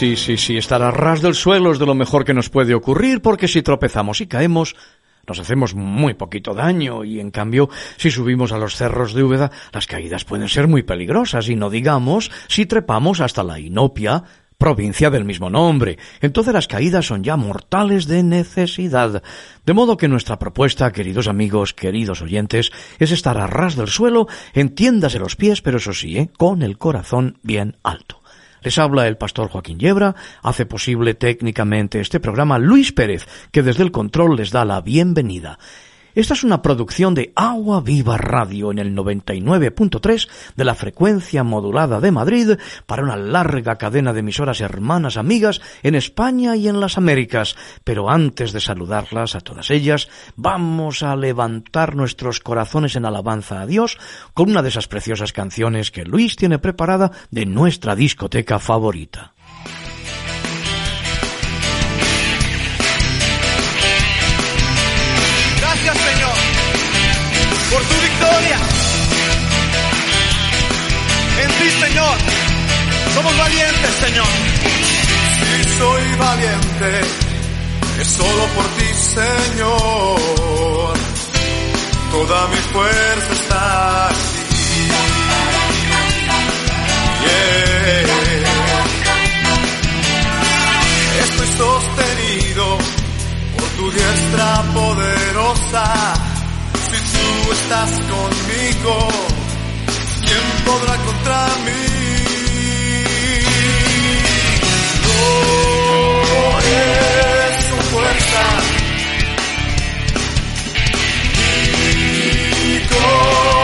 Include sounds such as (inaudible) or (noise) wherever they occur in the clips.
Sí, sí, sí, estar a ras del suelo es de lo mejor que nos puede ocurrir porque si tropezamos y caemos, nos hacemos muy poquito daño y en cambio si subimos a los cerros de Úbeda las caídas pueden ser muy peligrosas y no digamos si trepamos hasta la Inopia, provincia del mismo nombre. Entonces las caídas son ya mortales de necesidad. De modo que nuestra propuesta, queridos amigos, queridos oyentes, es estar a ras del suelo, entiéndase los pies, pero eso sí, ¿eh? con el corazón bien alto. Les habla el pastor Joaquín Yebra, hace posible técnicamente este programa Luis Pérez, que desde el control les da la bienvenida. Esta es una producción de Agua Viva Radio en el 99.3 de la frecuencia modulada de Madrid para una larga cadena de emisoras hermanas amigas en España y en las Américas. Pero antes de saludarlas a todas ellas, vamos a levantar nuestros corazones en alabanza a Dios con una de esas preciosas canciones que Luis tiene preparada de nuestra discoteca favorita. Somos valientes, Señor. Si soy valiente, es solo por ti, Señor. Toda mi fuerza está aquí. Estoy sostenido por tu diestra poderosa. Si tú estás conmigo, ¿quién podrá contra mí? No es su fuerza. Ni con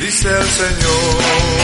dice el Señor.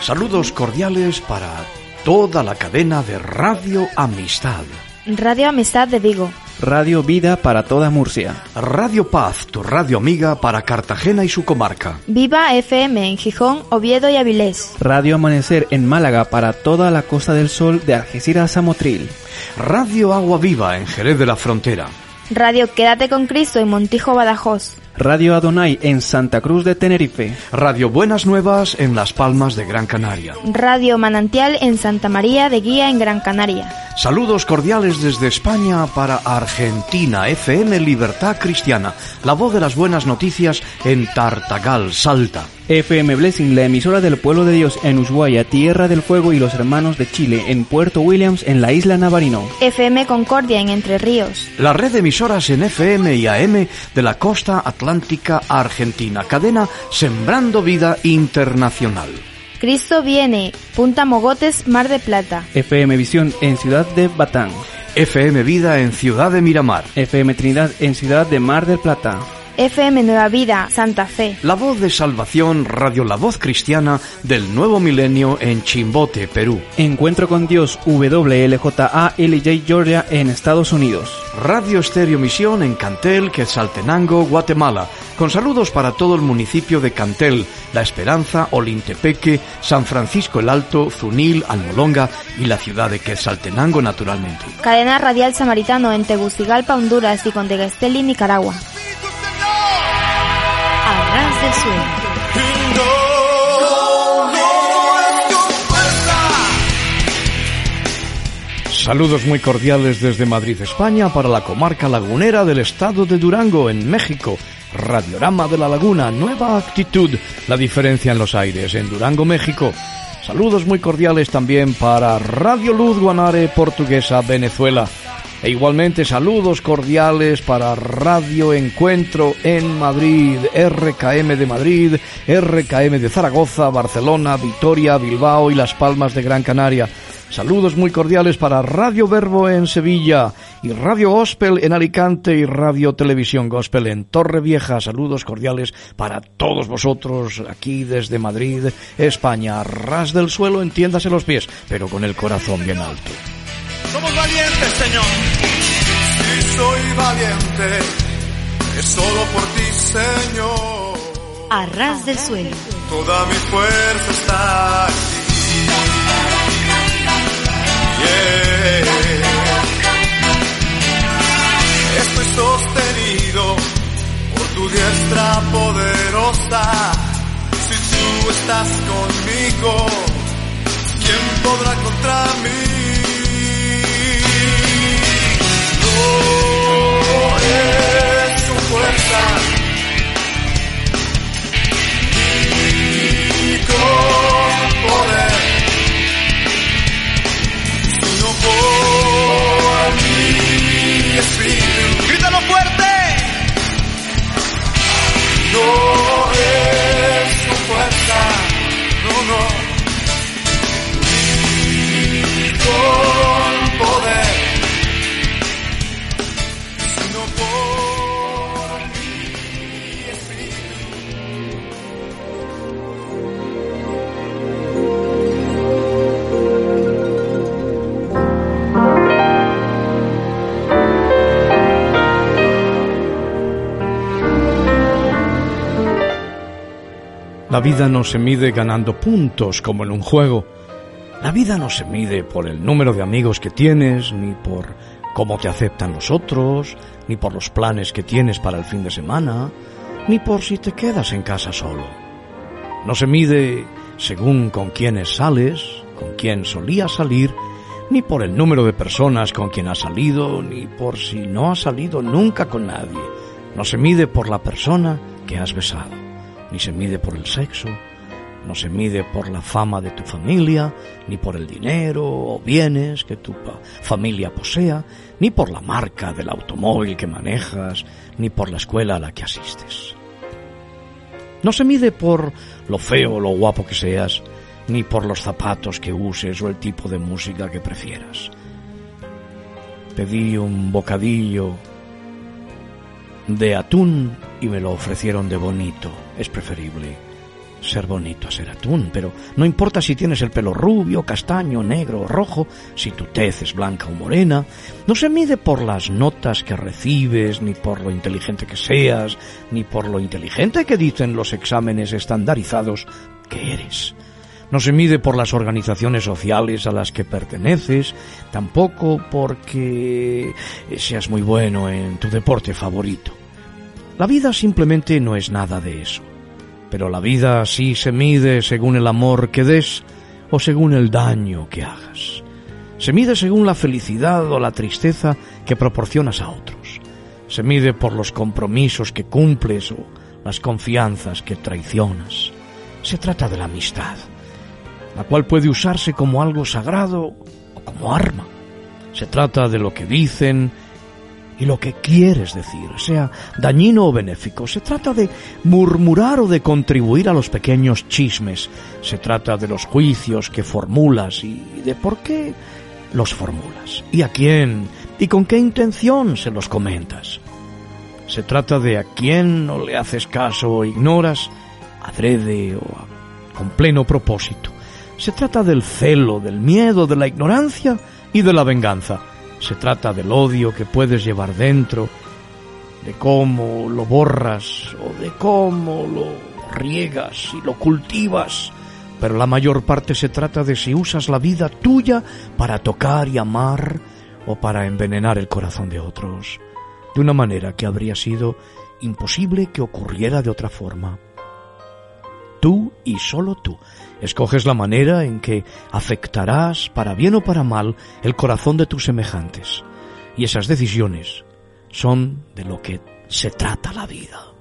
Saludos cordiales para toda la cadena de Radio Amistad. Radio Amistad de Vigo. Radio Vida para toda Murcia. Radio Paz, tu radio amiga para Cartagena y su comarca. Viva FM en Gijón, Oviedo y Avilés. Radio Amanecer en Málaga para toda la Costa del Sol de Algeciras a Motril. Radio Agua Viva en Jerez de la Frontera. Radio Quédate con Cristo en Montijo, Badajoz. Radio Adonai en Santa Cruz de Tenerife. Radio Buenas Nuevas en Las Palmas de Gran Canaria. Radio Manantial en Santa María de Guía en Gran Canaria. Saludos cordiales desde España para Argentina, FM Libertad Cristiana, la voz de las buenas noticias en Tartagal, Salta. FM Blessing, la emisora del pueblo de Dios en Ushuaia, Tierra del Fuego y los hermanos de Chile en Puerto Williams en la isla Navarino. FM Concordia en Entre Ríos. La red de emisoras en FM y AM de la costa atlántica argentina, cadena Sembrando Vida Internacional. Cristo viene, Punta Mogotes, Mar de Plata. FM Visión en Ciudad de Batán. FM Vida en Ciudad de Miramar. FM Trinidad en Ciudad de Mar del Plata. FM Nueva Vida, Santa Fe. La voz de salvación, Radio La Voz Cristiana del Nuevo Milenio en Chimbote, Perú. Encuentro con Dios, WLJA-LJ Georgia en Estados Unidos. Radio Estéreo Misión en Cantel, Quetzaltenango, Guatemala. Con saludos para todo el municipio de Cantel, La Esperanza, Olintepeque, San Francisco el Alto, Zunil, Almolonga y la ciudad de Quetzaltenango naturalmente. Cadena Radial Samaritano en Tegucigalpa, Honduras y Conteguesteli, Nicaragua. Saludos muy cordiales desde Madrid, España, para la comarca lagunera del estado de Durango, en México. Radiorama de la Laguna, nueva actitud, la diferencia en los aires, en Durango, México. Saludos muy cordiales también para Radio Luz Guanare, Portuguesa, Venezuela. E igualmente saludos cordiales para Radio Encuentro en Madrid, RKM de Madrid, RKM de Zaragoza, Barcelona, Vitoria, Bilbao y Las Palmas de Gran Canaria. Saludos muy cordiales para Radio Verbo en Sevilla y Radio Gospel en Alicante y Radio Televisión Gospel en Torre Vieja. Saludos cordiales para todos vosotros aquí desde Madrid, España. Ras del suelo, entiéndase los pies, pero con el corazón bien alto. Somos valientes, Señor. Si soy valiente, es solo por ti, Señor. A ras del suelo. Toda mi fuerza está aquí. Yeah. Estoy sostenido por tu diestra poderosa. Si tú estás conmigo, ¿quién podrá contra mí? No es su fuerza. Ni con La vida no se mide ganando puntos como en un juego. La vida no se mide por el número de amigos que tienes, ni por cómo te aceptan los otros, ni por los planes que tienes para el fin de semana, ni por si te quedas en casa solo. No se mide según con quiénes sales, con quién solías salir, ni por el número de personas con quien has salido, ni por si no has salido nunca con nadie. No se mide por la persona que has besado ni se mide por el sexo, no se mide por la fama de tu familia, ni por el dinero o bienes que tu familia posea, ni por la marca del automóvil que manejas, ni por la escuela a la que asistes. No se mide por lo feo o lo guapo que seas, ni por los zapatos que uses o el tipo de música que prefieras. Pedí un bocadillo de atún y me lo ofrecieron de bonito. Es preferible ser bonito a ser atún, pero no importa si tienes el pelo rubio, castaño, negro o rojo, si tu tez es blanca o morena, no se mide por las notas que recibes, ni por lo inteligente que seas, ni por lo inteligente que dicen los exámenes estandarizados que eres. No se mide por las organizaciones sociales a las que perteneces, tampoco porque seas muy bueno en tu deporte favorito. La vida simplemente no es nada de eso. Pero la vida sí se mide según el amor que des o según el daño que hagas. Se mide según la felicidad o la tristeza que proporcionas a otros. Se mide por los compromisos que cumples o las confianzas que traicionas. Se trata de la amistad, la cual puede usarse como algo sagrado o como arma. Se trata de lo que dicen y lo que quieres decir, sea dañino o benéfico. Se trata de murmurar o de contribuir a los pequeños chismes. Se trata de los juicios que formulas y de por qué los formulas y a quién y con qué intención se los comentas. Se trata de a quién no le haces caso o ignoras, adrede o con pleno propósito. Se trata del celo, del miedo, de la ignorancia y de la venganza. Se trata del odio que puedes llevar dentro, de cómo lo borras o de cómo lo riegas y lo cultivas. Pero la mayor parte se trata de si usas la vida tuya para tocar y amar o para envenenar el corazón de otros, de una manera que habría sido imposible que ocurriera de otra forma. Tú y solo tú escoges la manera en que afectarás, para bien o para mal, el corazón de tus semejantes. Y esas decisiones son de lo que se trata la vida.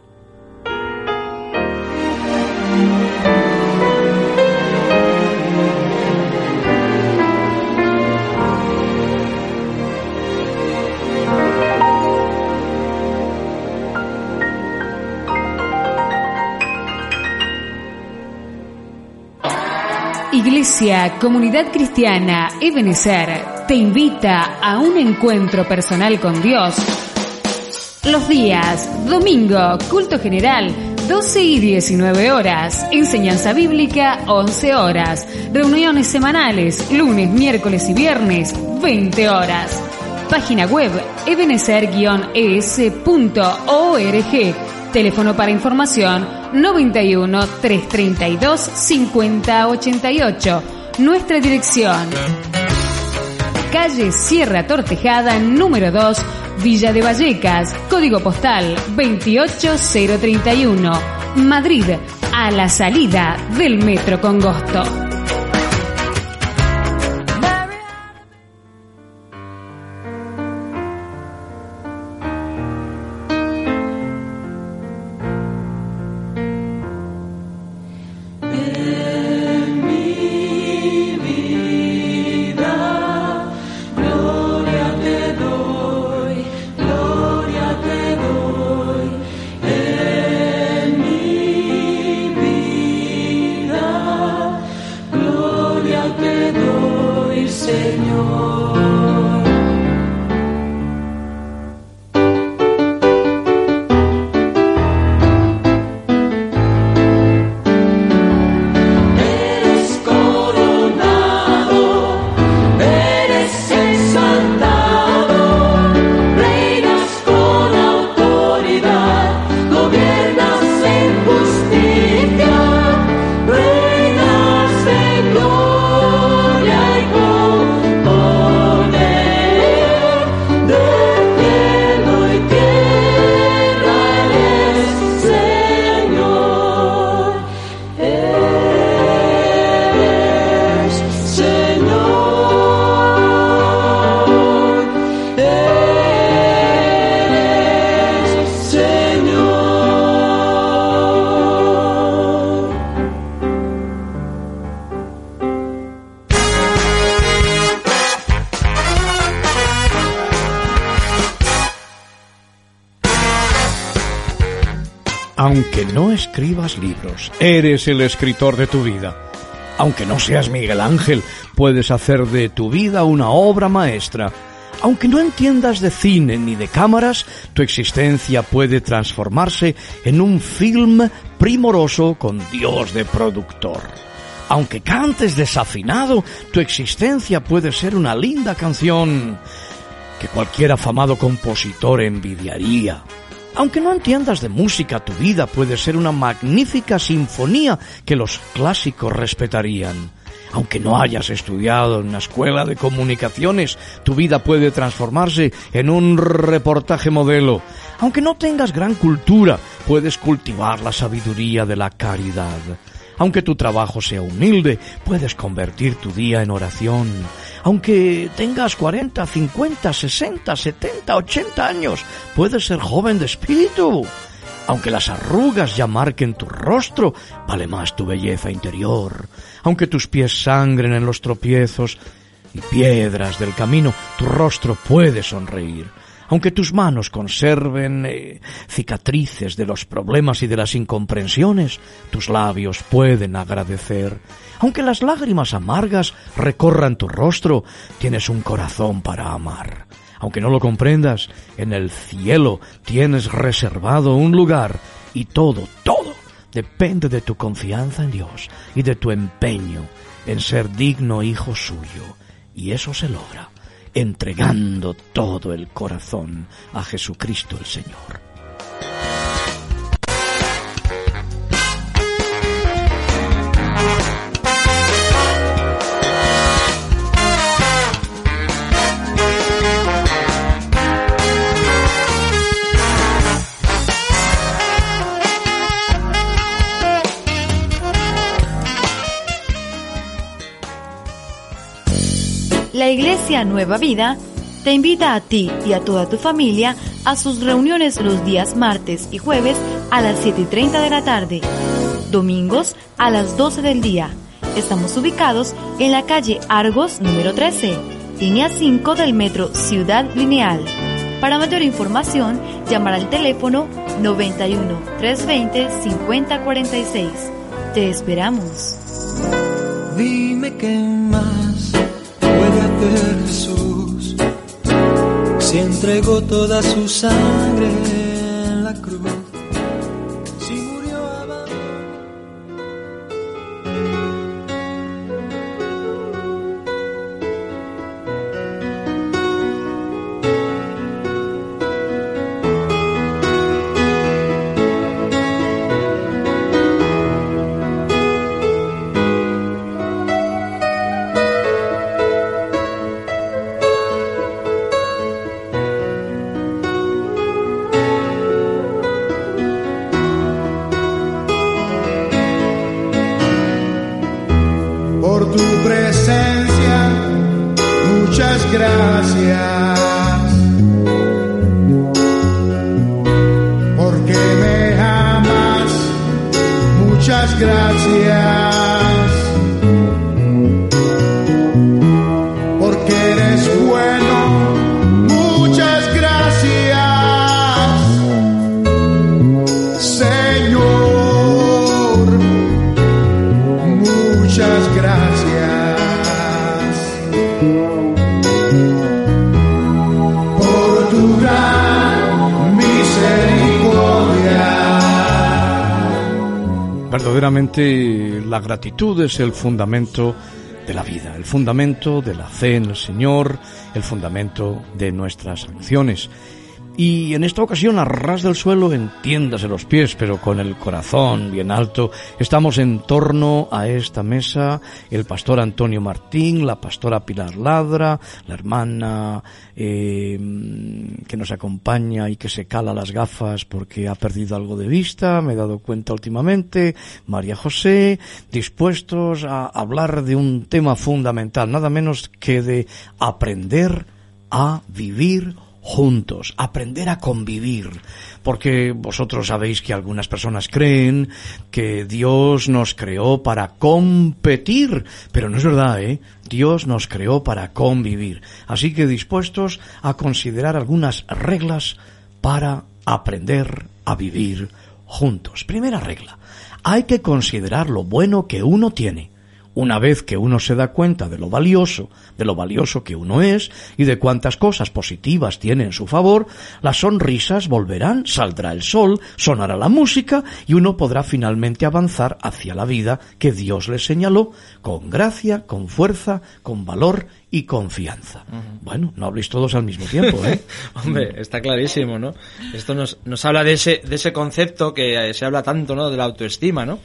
Iglesia Comunidad Cristiana Ebenezer te invita a un encuentro personal con Dios. Los días, domingo, culto general, 12 y 19 horas, enseñanza bíblica, 11 horas, reuniones semanales, lunes, miércoles y viernes, 20 horas. Página web ebenezer-es.org. Teléfono para información 91 332 5088. Nuestra dirección. Calle Sierra Tortejada, número 2, Villa de Vallecas, código postal 28031, Madrid, a la salida del Metro Congosto. Libros, eres el escritor de tu vida. Aunque no seas Miguel Ángel, puedes hacer de tu vida una obra maestra. Aunque no entiendas de cine ni de cámaras, tu existencia puede transformarse en un film primoroso con Dios de productor. Aunque cantes desafinado, tu existencia puede ser una linda canción que cualquier afamado compositor envidiaría. Aunque no entiendas de música, tu vida puede ser una magnífica sinfonía que los clásicos respetarían. Aunque no hayas estudiado en una escuela de comunicaciones, tu vida puede transformarse en un reportaje modelo. Aunque no tengas gran cultura, puedes cultivar la sabiduría de la caridad. Aunque tu trabajo sea humilde, puedes convertir tu día en oración. Aunque tengas 40, 50, 60, 70, 80 años, puedes ser joven de espíritu. Aunque las arrugas ya marquen tu rostro, vale más tu belleza interior. Aunque tus pies sangren en los tropiezos y piedras del camino, tu rostro puede sonreír. Aunque tus manos conserven eh, cicatrices de los problemas y de las incomprensiones, tus labios pueden agradecer. Aunque las lágrimas amargas recorran tu rostro, tienes un corazón para amar. Aunque no lo comprendas, en el cielo tienes reservado un lugar y todo, todo depende de tu confianza en Dios y de tu empeño en ser digno hijo suyo. Y eso se logra entregando todo el corazón a Jesucristo el Señor. Iglesia Nueva Vida te invita a ti y a toda tu familia a sus reuniones los días martes y jueves a las 7.30 de la tarde, domingos a las 12 del día. Estamos ubicados en la calle Argos número 13, línea 5 del metro Ciudad Lineal. Para mayor información, llamar al teléfono 91 320 5046. Te esperamos. Dime qué más Jesús. Se entregó toda su sangre la gratitud es el fundamento de la vida, el fundamento de la fe en el Señor, el fundamento de nuestras acciones. Y en esta ocasión, a ras del suelo, entiéndase los pies, pero con el corazón bien alto, estamos en torno a esta mesa el pastor Antonio Martín, la pastora Pilar Ladra, la hermana eh, que nos acompaña y que se cala las gafas porque ha perdido algo de vista, me he dado cuenta últimamente, María José, dispuestos a hablar de un tema fundamental, nada menos que de aprender a vivir juntos, aprender a convivir, porque vosotros sabéis que algunas personas creen que Dios nos creó para competir, pero no es verdad, ¿eh? Dios nos creó para convivir. Así que dispuestos a considerar algunas reglas para aprender a vivir juntos. Primera regla, hay que considerar lo bueno que uno tiene una vez que uno se da cuenta de lo valioso, de lo valioso que uno es y de cuántas cosas positivas tiene en su favor, las sonrisas volverán, saldrá el sol, sonará la música y uno podrá finalmente avanzar hacia la vida que Dios le señaló con gracia, con fuerza, con valor y confianza. Bueno, no habléis todos al mismo tiempo, ¿eh? (laughs) Hombre, está clarísimo, ¿no? Esto nos, nos habla de ese, de ese concepto que se habla tanto, ¿no? De la autoestima, ¿no?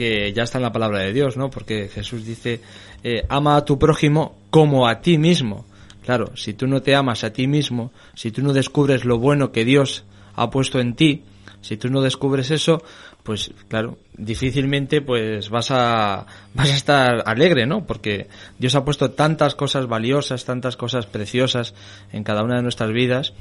Que ya está en la palabra de Dios, ¿no? Porque Jesús dice, eh, ama a tu prójimo como a ti mismo. Claro, si tú no te amas a ti mismo, si tú no descubres lo bueno que Dios ha puesto en ti, si tú no descubres eso, pues claro, difícilmente pues vas a (laughs) vas a estar alegre, ¿no? Porque Dios ha puesto tantas cosas valiosas, tantas cosas preciosas en cada una de nuestras vidas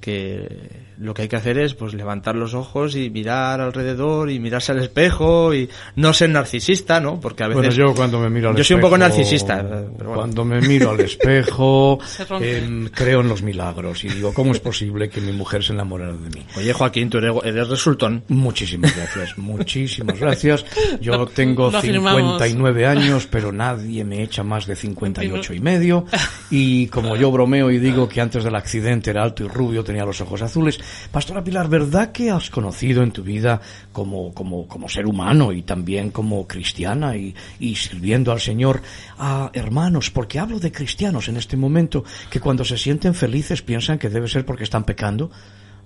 que lo que hay que hacer es pues levantar los ojos y mirar alrededor y mirarse al espejo y no ser narcisista, ¿no? Porque a veces Bueno, yo cuando me miro al Yo soy un espejo, poco narcisista, pero bueno. Cuando me miro al espejo, (laughs) em, creo en los milagros y digo, ¿cómo es posible que mi mujer se enamorara de mí? Oye, Joaquín, tú eres, eres resultón. Muchísimas gracias, muchísimas gracias. Yo tengo Lo afirmamos. 59 años, pero nadie me echa más de 58 y medio. (laughs) Y como yo bromeo y digo que antes del accidente era alto y rubio, tenía los ojos azules. Pastora Pilar, ¿verdad que has conocido en tu vida como, como, como ser humano y también como cristiana y, y sirviendo al Señor a hermanos? Porque hablo de cristianos en este momento que cuando se sienten felices piensan que debe ser porque están pecando.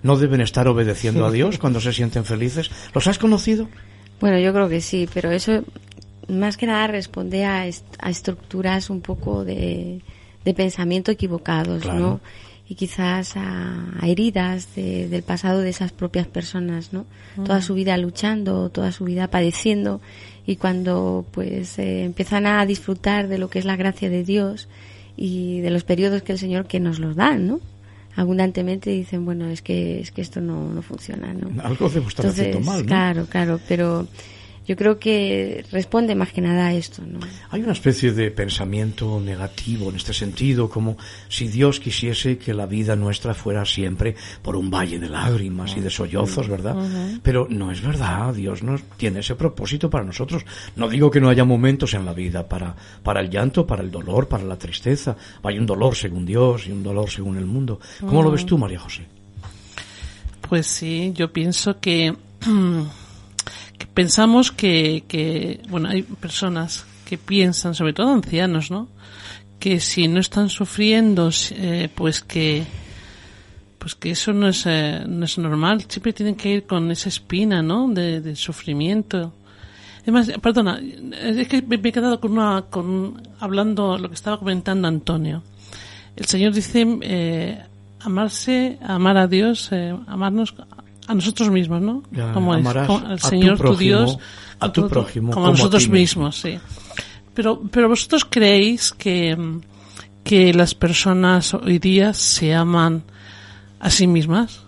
¿No deben estar obedeciendo a Dios cuando se sienten felices? ¿Los has conocido? Bueno, yo creo que sí, pero eso más que nada responde a, est- a estructuras un poco de, de pensamiento equivocados, Claro. ¿no? Y quizás a, a heridas de- del pasado de esas propias personas, ¿no? Toda su vida luchando, toda su vida padeciendo y cuando pues eh, empiezan a disfrutar de lo que es la gracia de Dios y de los periodos que el Señor que nos los da, ¿no? Abundantemente dicen, bueno, es que es que esto no, no funciona, ¿no? Algo debo estar haciendo mal, ¿no? Claro, claro, pero yo creo que responde más que nada a esto, ¿no? Hay una especie de pensamiento negativo en este sentido, como si Dios quisiese que la vida nuestra fuera siempre por un valle de lágrimas y de sollozos, ¿verdad? Pero no es verdad, Dios no tiene ese propósito para nosotros. No digo que no haya momentos en la vida para, para el llanto, para el dolor, para la tristeza. Hay un dolor según Dios y un dolor según el mundo. ¿Cómo lo ves tú, María José? Pues sí, yo pienso que, que (clears throat) pensamos que, que, bueno, hay personas que piensan, sobre todo ancianos, ¿no? Que si no están sufriendo, eh, pues que, pues que eso no es, eh, no es normal. Siempre tienen que ir con esa espina, ¿no? De, de sufrimiento. Además, perdona, es que me me he quedado con una, con, hablando lo que estaba comentando Antonio. El Señor dice, eh, amarse, amar a Dios, eh, amarnos a nosotros mismos, ¿no? Ya, Como el tu Señor, tu, prójimo, Dios, a tu como- prójimo como a como a nosotros mismos, sí. Pero, pero vosotros creéis que, que las personas hoy día se aman a sí mismas?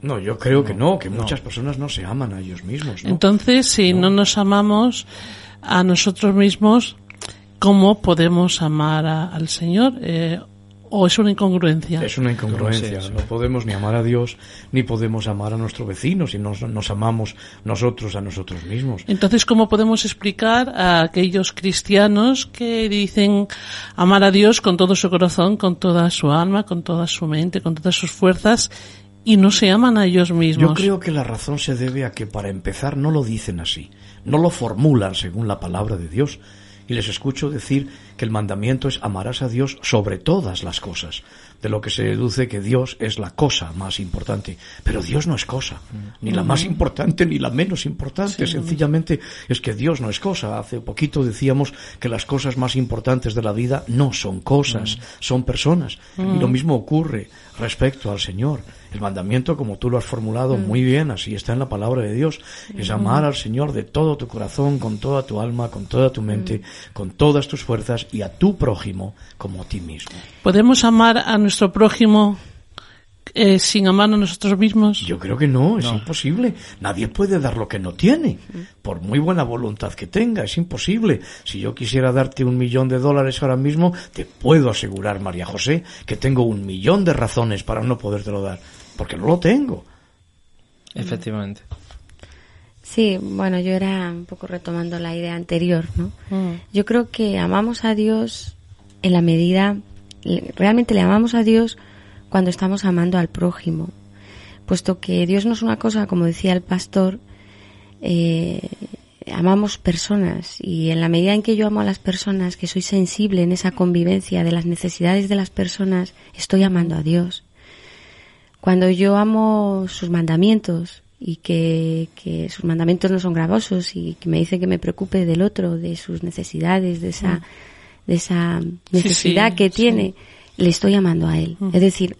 No, yo creo que no, que muchas personas no se aman a ellos mismos, ¿no? Entonces, si no. nos amamos a nosotros mismos, ¿cómo podemos amar a- al Señor? Eh, ¿O es una incongruencia? Es una incongruencia. No podemos ni amar a Dios, ni podemos amar a nuestro vecino si nos, nos amamos nosotros a nosotros mismos. Entonces, ¿cómo podemos explicar a aquellos cristianos que dicen amar a Dios con todo su corazón, con toda su alma, con toda su mente, con todas sus fuerzas y no se aman a ellos mismos? Yo creo que la razón se debe a que para empezar no lo dicen así, no lo formulan según la palabra de Dios. Y les escucho decir que el mandamiento es amarás a Dios sobre todas las cosas, de lo que se deduce que Dios es la cosa más importante. Pero Dios no es cosa, ni la más importante ni la menos importante. Sencillamente es que Dios no es cosa. Hace poquito decíamos que las cosas más importantes de la vida no son cosas, son personas. Y lo mismo ocurre respecto al Señor. El mandamiento, como tú lo has formulado muy bien, así está en la palabra de Dios, es amar al Señor de todo tu corazón, con toda tu alma, con toda tu mente, con todas tus fuerzas y a tu prójimo como a ti mismo. ¿Podemos amar a nuestro prójimo eh, sin amar a nosotros mismos? Yo creo que no, es imposible. Nadie puede dar lo que no tiene, por muy buena voluntad que tenga, es imposible. Si yo quisiera darte un millón de dólares ahora mismo, te puedo asegurar, María José, que tengo un millón de razones para no podértelo dar, porque no lo tengo. Efectivamente. Sí, bueno, yo era un poco retomando la idea anterior, ¿no? Mm. Yo creo que amamos a Dios en la medida, realmente le amamos a Dios cuando estamos amando al prójimo, puesto que Dios no es una cosa, como decía el pastor, eh, amamos personas y en la medida en que yo amo a las personas, que soy sensible en esa convivencia de las necesidades de las personas, estoy amando a Dios. Cuando yo amo sus mandamientos y que, que sus mandamientos no son gravosos y que me dice que me preocupe del otro, de sus necesidades, de esa, de esa necesidad sí, que sí. tiene, le estoy amando a él. Es decir,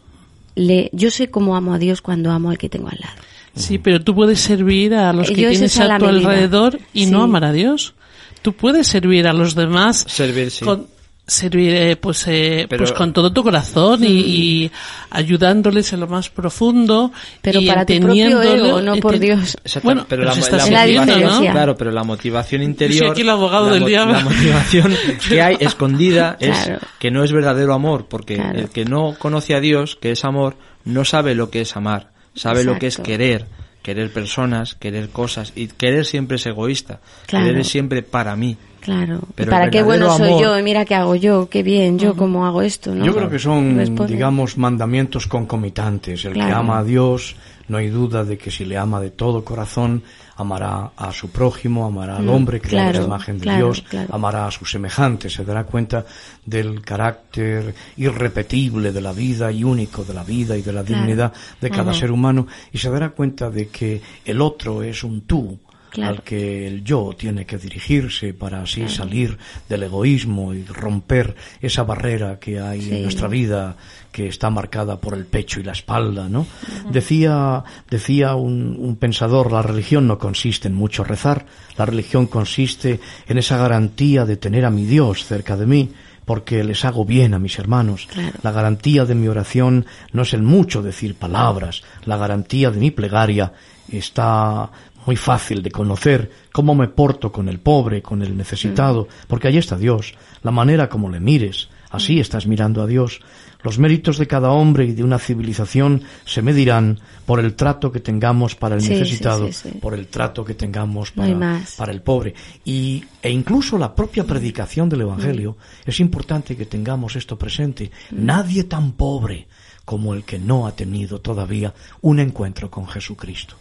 le, yo sé cómo amo a Dios cuando amo al que tengo al lado. Sí, pero tú puedes servir a los que Yo es tienes a tu medida. alrededor y no amar a Dios. Tú puedes servir a los demás Servir, sí. con, servir eh, pues eh, Pero- pues con todo tu corazón y, y ayudándoles en lo más profundo Pero y para tu propio ego, no por Dios. Bueno, pero pero la, la la motivación, diferencia. claro, pero la motivación interior, aquí el abogado la, del mo- diablo. la motivación que hay (laughs) escondida es Claro. que no es verdadero amor, porque Claro. el que no conoce a Dios, que es amor, no sabe lo que es amar, sabe lo que es querer, querer personas, querer cosas y querer siempre es egoísta, Claro. querer es siempre para mí. Claro. Pero ¿Para qué bueno soy yo? Mira qué hago yo, qué bien, yo cómo hago esto, ¿no? Yo creo que son, Responde. digamos, mandamientos concomitantes. El que ama a Dios, no hay duda de que si le ama de todo corazón, amará a su prójimo, amará al Mm, hombre, creado claro, la imagen de claro, Dios, claro. amará a sus semejantes, se dará cuenta del carácter irrepetible de la vida y único de la vida y de la dignidad de cada ser humano y se dará cuenta de que el otro es un tú. Claro. al que el yo tiene que dirigirse para así salir del egoísmo y romper esa barrera que hay Sí. en nuestra vida que está marcada por el pecho y la espalda, ¿no? Decía, decía un, un pensador, la religión no consiste en mucho rezar, la religión consiste en esa garantía de tener a mi Dios cerca de mí, porque les hago bien a mis hermanos. Claro. La garantía de mi oración no es el mucho decir palabras, la garantía de mi plegaria está muy fácil de conocer cómo me porto con el pobre, con el necesitado, porque allí está Dios, la manera como le mires, así estás mirando a Dios. Los méritos de cada hombre y de una civilización se medirán por el trato que tengamos para el Sí, necesitado, sí, sí. por el trato que tengamos para, para el pobre. Y, e incluso la propia predicación del Evangelio, es importante que tengamos esto presente. Nadie tan pobre como el que no ha tenido todavía un encuentro con Jesucristo.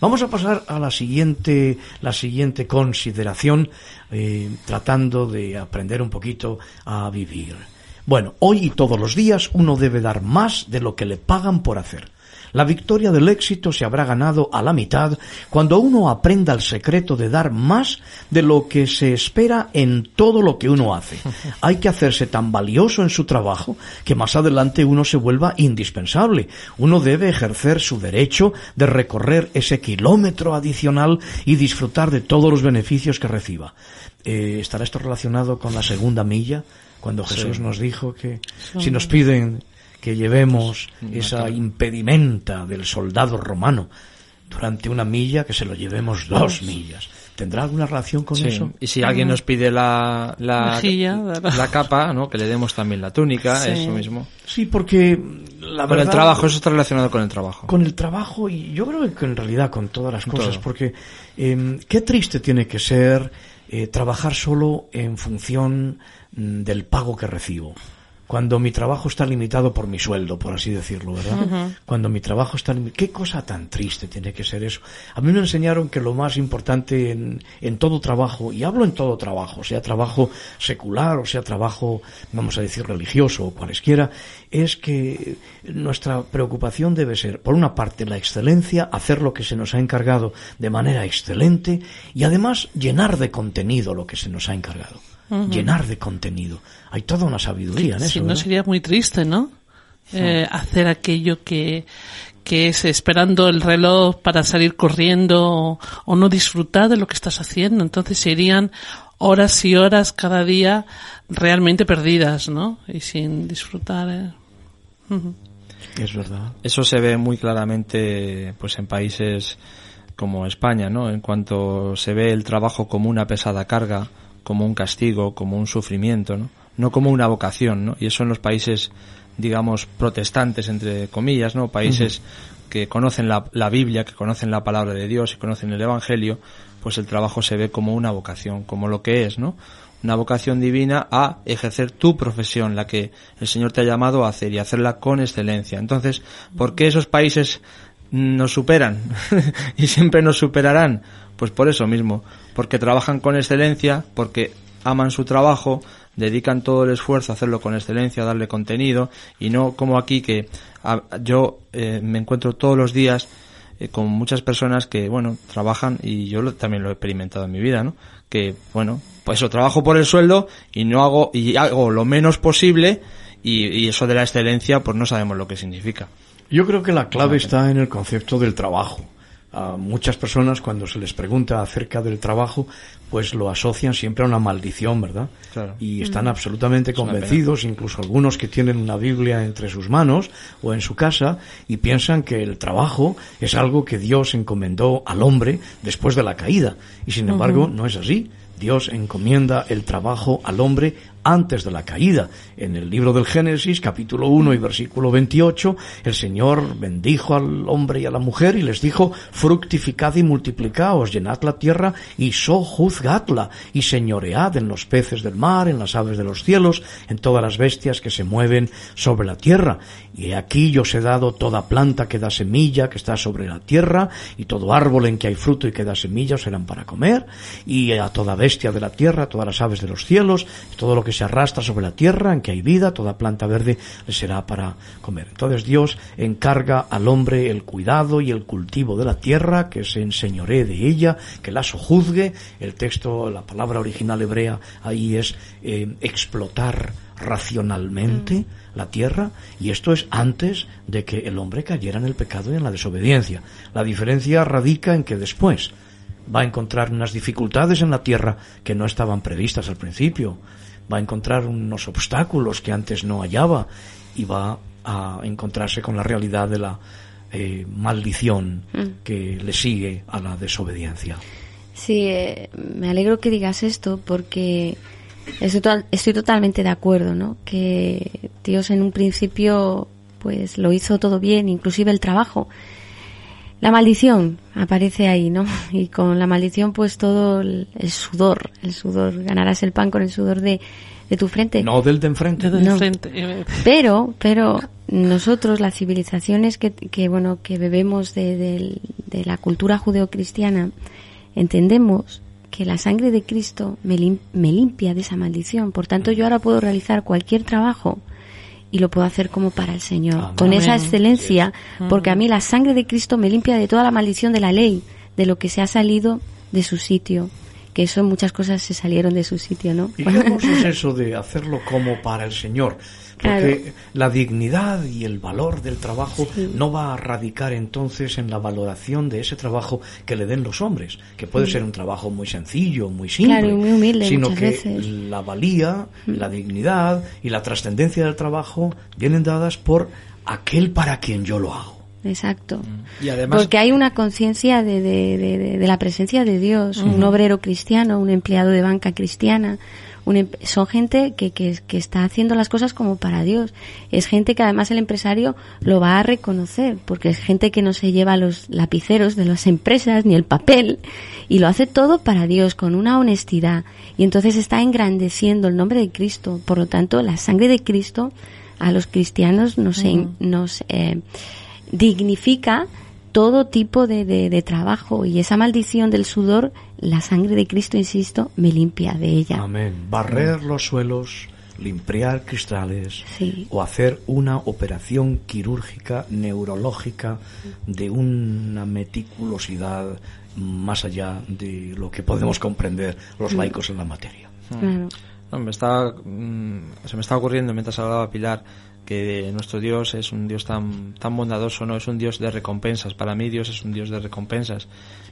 Vamos a pasar a la siguiente, la siguiente consideración, eh, tratando de aprender un poquito a vivir. Bueno, hoy y todos los días uno debe dar más de lo que le pagan por hacer. La victoria del éxito se habrá ganado a la mitad cuando uno aprenda el secreto de dar más de lo que se espera en todo lo que uno hace. (laughs) Hay que hacerse tan valioso en su trabajo que más adelante uno se vuelva indispensable. Uno debe ejercer su derecho de recorrer ese kilómetro adicional y disfrutar de todos los beneficios que reciba. Eh, ¿Estará esto relacionado con la segunda milla? Cuando Jesús nos dijo que si nos piden que llevemos esa impedimenta del soldado romano durante una milla, que se lo llevemos dos millas. ¿Tendrá alguna relación con Sí, eso? Y si alguien nos pide la, la, Mejilla, la capa, ¿no? Que le demos también la túnica, Sí. eso mismo. Sí, porque la con verdad... el trabajo, eso está relacionado con el trabajo. Con el trabajo y yo creo que en realidad con todas las cosas, todo. porque eh, qué triste tiene que ser eh, trabajar solo en función mm, del pago que recibo. Cuando mi trabajo está limitado por mi sueldo, por así decirlo, ¿verdad? Cuando mi trabajo está limitado. ¿Qué cosa tan triste tiene que ser eso? A mí me enseñaron que lo más importante en, en todo trabajo, y hablo en todo trabajo, sea trabajo secular o sea trabajo, vamos a decir, religioso o cualesquiera, es que nuestra preocupación debe ser, por una parte, la excelencia, hacer lo que se nos ha encargado de manera excelente y además llenar de contenido lo que se nos ha encargado. Llenar de contenido. Hay toda una sabiduría en Si eso. no ¿verdad? sería muy triste, ¿no? Eh, hacer aquello que, que es esperando el reloj para salir corriendo o, o no disfrutar de lo que estás haciendo. Entonces serían horas y horas cada día realmente perdidas, ¿no? Y sin disfrutar. eh. Es verdad. Eso se ve muy claramente pues en países como España, ¿no? En cuanto se ve el trabajo como una pesada carga, como un castigo, como un sufrimiento, ¿no? No como una vocación, ¿no? Y eso en los países, digamos, protestantes, entre comillas, ¿no? Países que conocen la, la Biblia, que conocen la palabra de Dios y conocen el Evangelio, pues el trabajo se ve como una vocación, como lo que es, ¿no? Una vocación divina a ejercer tu profesión, la que el Señor te ha llamado a hacer y hacerla con excelencia. Entonces, ¿por qué esos países nos superan (laughs) y siempre nos superarán? Pues por eso mismo, porque trabajan con excelencia, porque aman su trabajo, dedican todo el esfuerzo a hacerlo con excelencia, a darle contenido y no como aquí que a- yo eh, me encuentro todos los días eh, con muchas personas que, bueno, trabajan y yo lo- también lo he experimentado en mi vida, ¿no? Que, bueno, pues eso, trabajo por el sueldo y no hago, y hago lo menos posible y, y eso de la excelencia, pues no sabemos lo que significa. Yo creo que la clave está en el concepto del trabajo. A muchas personas cuando se les pregunta acerca del trabajo, pues lo asocian siempre a una maldición, ¿verdad? Claro. Y están Mm. absolutamente Es una convencidos, incluso algunos que tienen una Biblia entre sus manos o en su casa, y piensan que el trabajo es algo que Dios encomendó al hombre después de la caída. Y sin embargo, no es así. Dios encomienda el trabajo al hombre antes de la caída. En el libro del Génesis, capítulo 1 y versículo 28, el Señor bendijo al hombre y a la mujer y les dijo, fructificad y multiplicaos, llenad la tierra y y señoread en los peces del mar, en las aves de los cielos, en todas las bestias que se mueven sobre la tierra. Y aquí yo os he dado toda planta que da semilla, que está sobre la tierra, y todo árbol en que hay fruto y que da semilla serán para comer, y a toda bestia de la tierra, todas las aves de los cielos, todo lo que se arrastra sobre la tierra, en que hay vida, toda planta verde le será para comer. Entonces Dios encarga al hombre el cuidado y el cultivo de la tierra, que se enseñoree de ella, que la sojuzgue. El texto, la palabra original hebrea ahí es eh, explotar racionalmente la tierra y esto es antes de que el hombre cayera en el pecado y en la desobediencia. La diferencia radica en que después va a encontrar unas dificultades en la tierra que no estaban previstas al principio, va a encontrar unos obstáculos que antes no hallaba y va a encontrarse con la realidad de la eh, maldición Mm. que le sigue a la desobediencia. Sí, eh, me alegro que digas esto porque estoy, to- estoy totalmente de acuerdo, ¿no? Que Dios en un principio pues lo hizo todo bien, inclusive el trabajo. La maldición aparece ahí, ¿no? (laughs) Y con la maldición pues todo el, el sudor, el sudor, ganarás el pan con el sudor de, de tu frente. No del de enfrente. No. Pero, pero nosotros, las civilizaciones que, que bueno, que bebemos de, del- de la cultura judeocristiana, entendemos que la sangre de Cristo me, lim- me limpia de esa maldición. Por tanto, yo ahora puedo realizar cualquier trabajo y lo puedo hacer como para el Señor, con esa excelencia, Sí. porque a mí la sangre de Cristo me limpia de toda la maldición de la ley, de lo que se ha salido de su sitio. Que eso muchas cosas se salieron de su sitio, ¿no? ¿Y qué es (laughs) eso de hacerlo como para el Señor? Porque Claro. la dignidad y el valor del trabajo no va a radicar entonces en la valoración de ese trabajo que le den los hombres, que puede Mm. ser un trabajo muy sencillo, muy simple, Claro, y muy humilde sino que veces. Mm. la valía, la dignidad y la trascendencia del trabajo vienen dadas por aquel para quien yo lo hago. Exacto. Y además, Porque hay una conciencia de, de, de- de- la presencia de Dios, un obrero cristiano, un empleado de banca cristiana, un em- son gente que, que, que está haciendo las cosas como para Dios. Es gente que además el empresario lo va a reconocer, porque es gente que no se lleva los lapiceros de las empresas ni el papel, y lo hace todo para Dios, con una honestidad. Y entonces está engrandeciendo el nombre de Cristo. Por lo tanto, la sangre de Cristo a los cristianos nos, en- nos eh, dignifica todo tipo de, de- de trabajo y esa maldición del sudor, la sangre de Cristo, insisto, me limpia de ella. Amén. Barrer los suelos, limpiar cristales Sí. o hacer una operación quirúrgica neurológica de una meticulosidad más allá de lo que podemos comprender los laicos en la materia. Claro. No, me está, mm, se me está ocurriendo mientras hablaba Pilar que nuestro Dios es un Dios tan, tan bondadoso, no es un Dios de recompensas. Para mí Dios es un Dios de recompensas.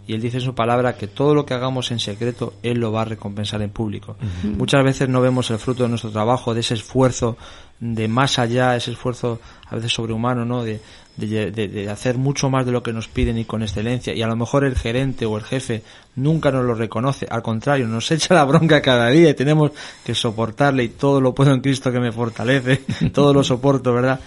Y Él dice en su palabra que todo lo que hagamos en secreto, Él lo va a recompensar en público. Muchas veces no vemos el fruto de nuestro trabajo, de ese esfuerzo de más allá, ese esfuerzo a veces sobrehumano, ¿no? De, de, de- hacer mucho más de lo que nos piden y con excelencia. Y a lo mejor el gerente o el jefe nunca nos lo reconoce, al contrario, nos (laughs) echa la bronca cada día y tenemos que soportarle y todo lo puedo en Cristo que me fortalece, (laughs) todo lo soporto, ¿verdad?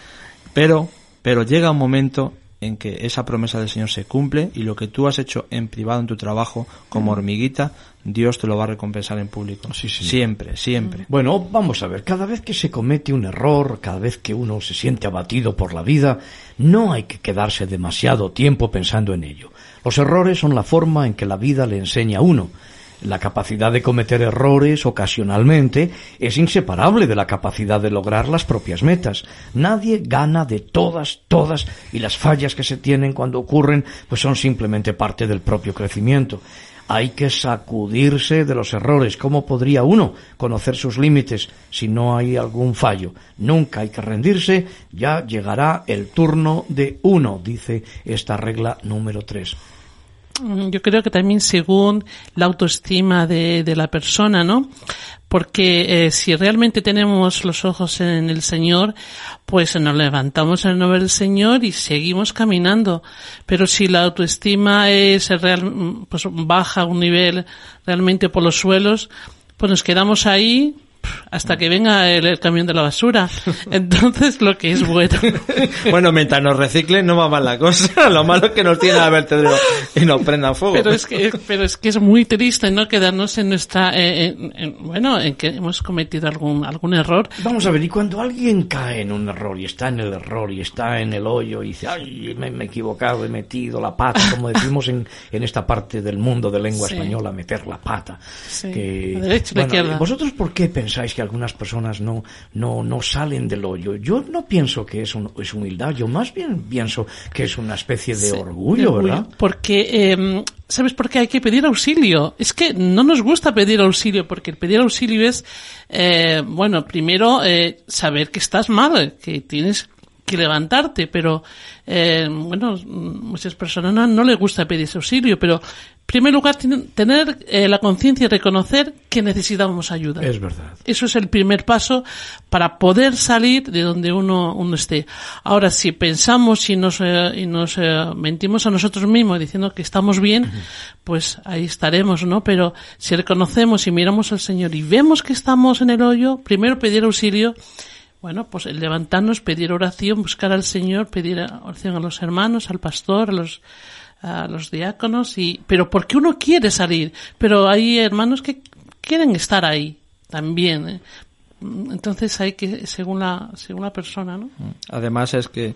Pero, pero llega un momento en que esa promesa del Señor se cumple y lo que tú has hecho en privado en tu trabajo como hormiguita, Dios te lo va a recompensar en público. Siempre, siempre. Bueno, vamos a ver, cada vez que se comete un error, cada vez que uno se siente abatido por la vida, no hay que quedarse demasiado tiempo pensando en ello. Los errores son la forma en que la vida le enseña a uno. La capacidad de cometer errores ocasionalmente es inseparable de la capacidad de lograr las propias metas. Nadie gana de todas, todas, y las fallas que se tienen cuando ocurren pues son simplemente parte del propio crecimiento. Hay que sacudirse de los errores. ¿Cómo podría uno conocer sus límites si no hay algún fallo? Nunca hay que rendirse, ya llegará el turno de uno, dice esta regla número tres. Mm, Yo creo que también según la autoestima de, de la persona, ¿no? Porque eh, si realmente tenemos los ojos en el Señor, pues nos levantamos en nombre del Señor y seguimos caminando. Pero si la autoestima es real, pues baja un nivel realmente por los suelos, pues nos quedamos ahí hasta que venga el, el camión de la basura. (laughs) Entonces, lo que es bueno. (laughs) bueno, mientras nos reciclen no va mal la cosa. (laughs) Lo malo es que nos tiene a vertedero y nos prenda fuego. Pero es que, pero es que es muy triste, ¿no? Quedarnos en nuestra, eh, en- en- bueno, en que hemos cometido algún, algún error. Vamos a ver, y cuando alguien cae en un error y está en el error y está en el hoyo y dice, ay, me, me he equivocado, he metido la pata, como decimos en, en esta parte del mundo de lengua Sí. española, meter la pata. Sí, que, Bueno, izquierda. ¿Vosotros por qué pensáis que algunas personas no, no, no salen del hoyo? Yo no pienso que es, un- es humildad, yo más bien pienso que es una especie de Sí, orgullo, de ¿verdad? Porque, eh, ¿sabes por qué hay que pedir auxilio? Es que no nos gusta pedir auxilio, porque el pedir auxilio es, eh, bueno, primero eh, saber que estás mal, que tienes que levantarte, pero, eh, bueno, muchas personas no, no les gusta pedir ese auxilio, pero, en primer lugar, ten- tener eh, la conciencia y reconocer que necesitamos ayuda. Es verdad. Eso es el primer paso para poder salir de donde uno, uno esté. Ahora, si pensamos y nos, eh, y nos eh, mentimos a nosotros mismos diciendo que estamos bien, pues ahí estaremos, ¿no? Pero si reconocemos y miramos al Señor y vemos que estamos en el hoyo, primero pedir auxilio, bueno, pues el levantarnos, pedir oración, buscar al Señor, pedir oración a los hermanos, al pastor, a los, a los diáconos, y, pero porque uno quiere salir. Pero hay hermanos que quieren estar ahí también. ¿eh? Entonces hay que, según la, según la persona, ¿no? Además es que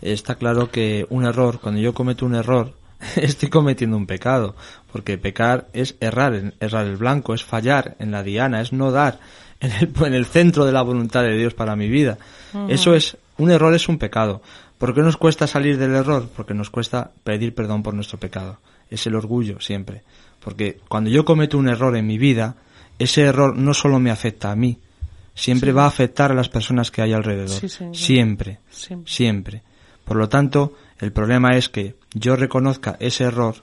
está claro que un error, cuando yo cometo un error, (laughs) estoy cometiendo un pecado, porque pecar es errar, errar el blanco, es fallar en la diana, es no dar en el, en el centro de la voluntad de Dios para mi vida. Eso es, un error es un pecado. ¿Por qué nos cuesta salir del error? Porque nos cuesta pedir perdón por nuestro pecado. Es el orgullo siempre. Porque cuando yo cometo un error en mi vida, ese error no solo me afecta a mí, siempre Sí. va a afectar a las personas que hay alrededor. Sí. Siempre, Siempre. siempre. Por lo tanto, el problema es que yo reconozca ese error,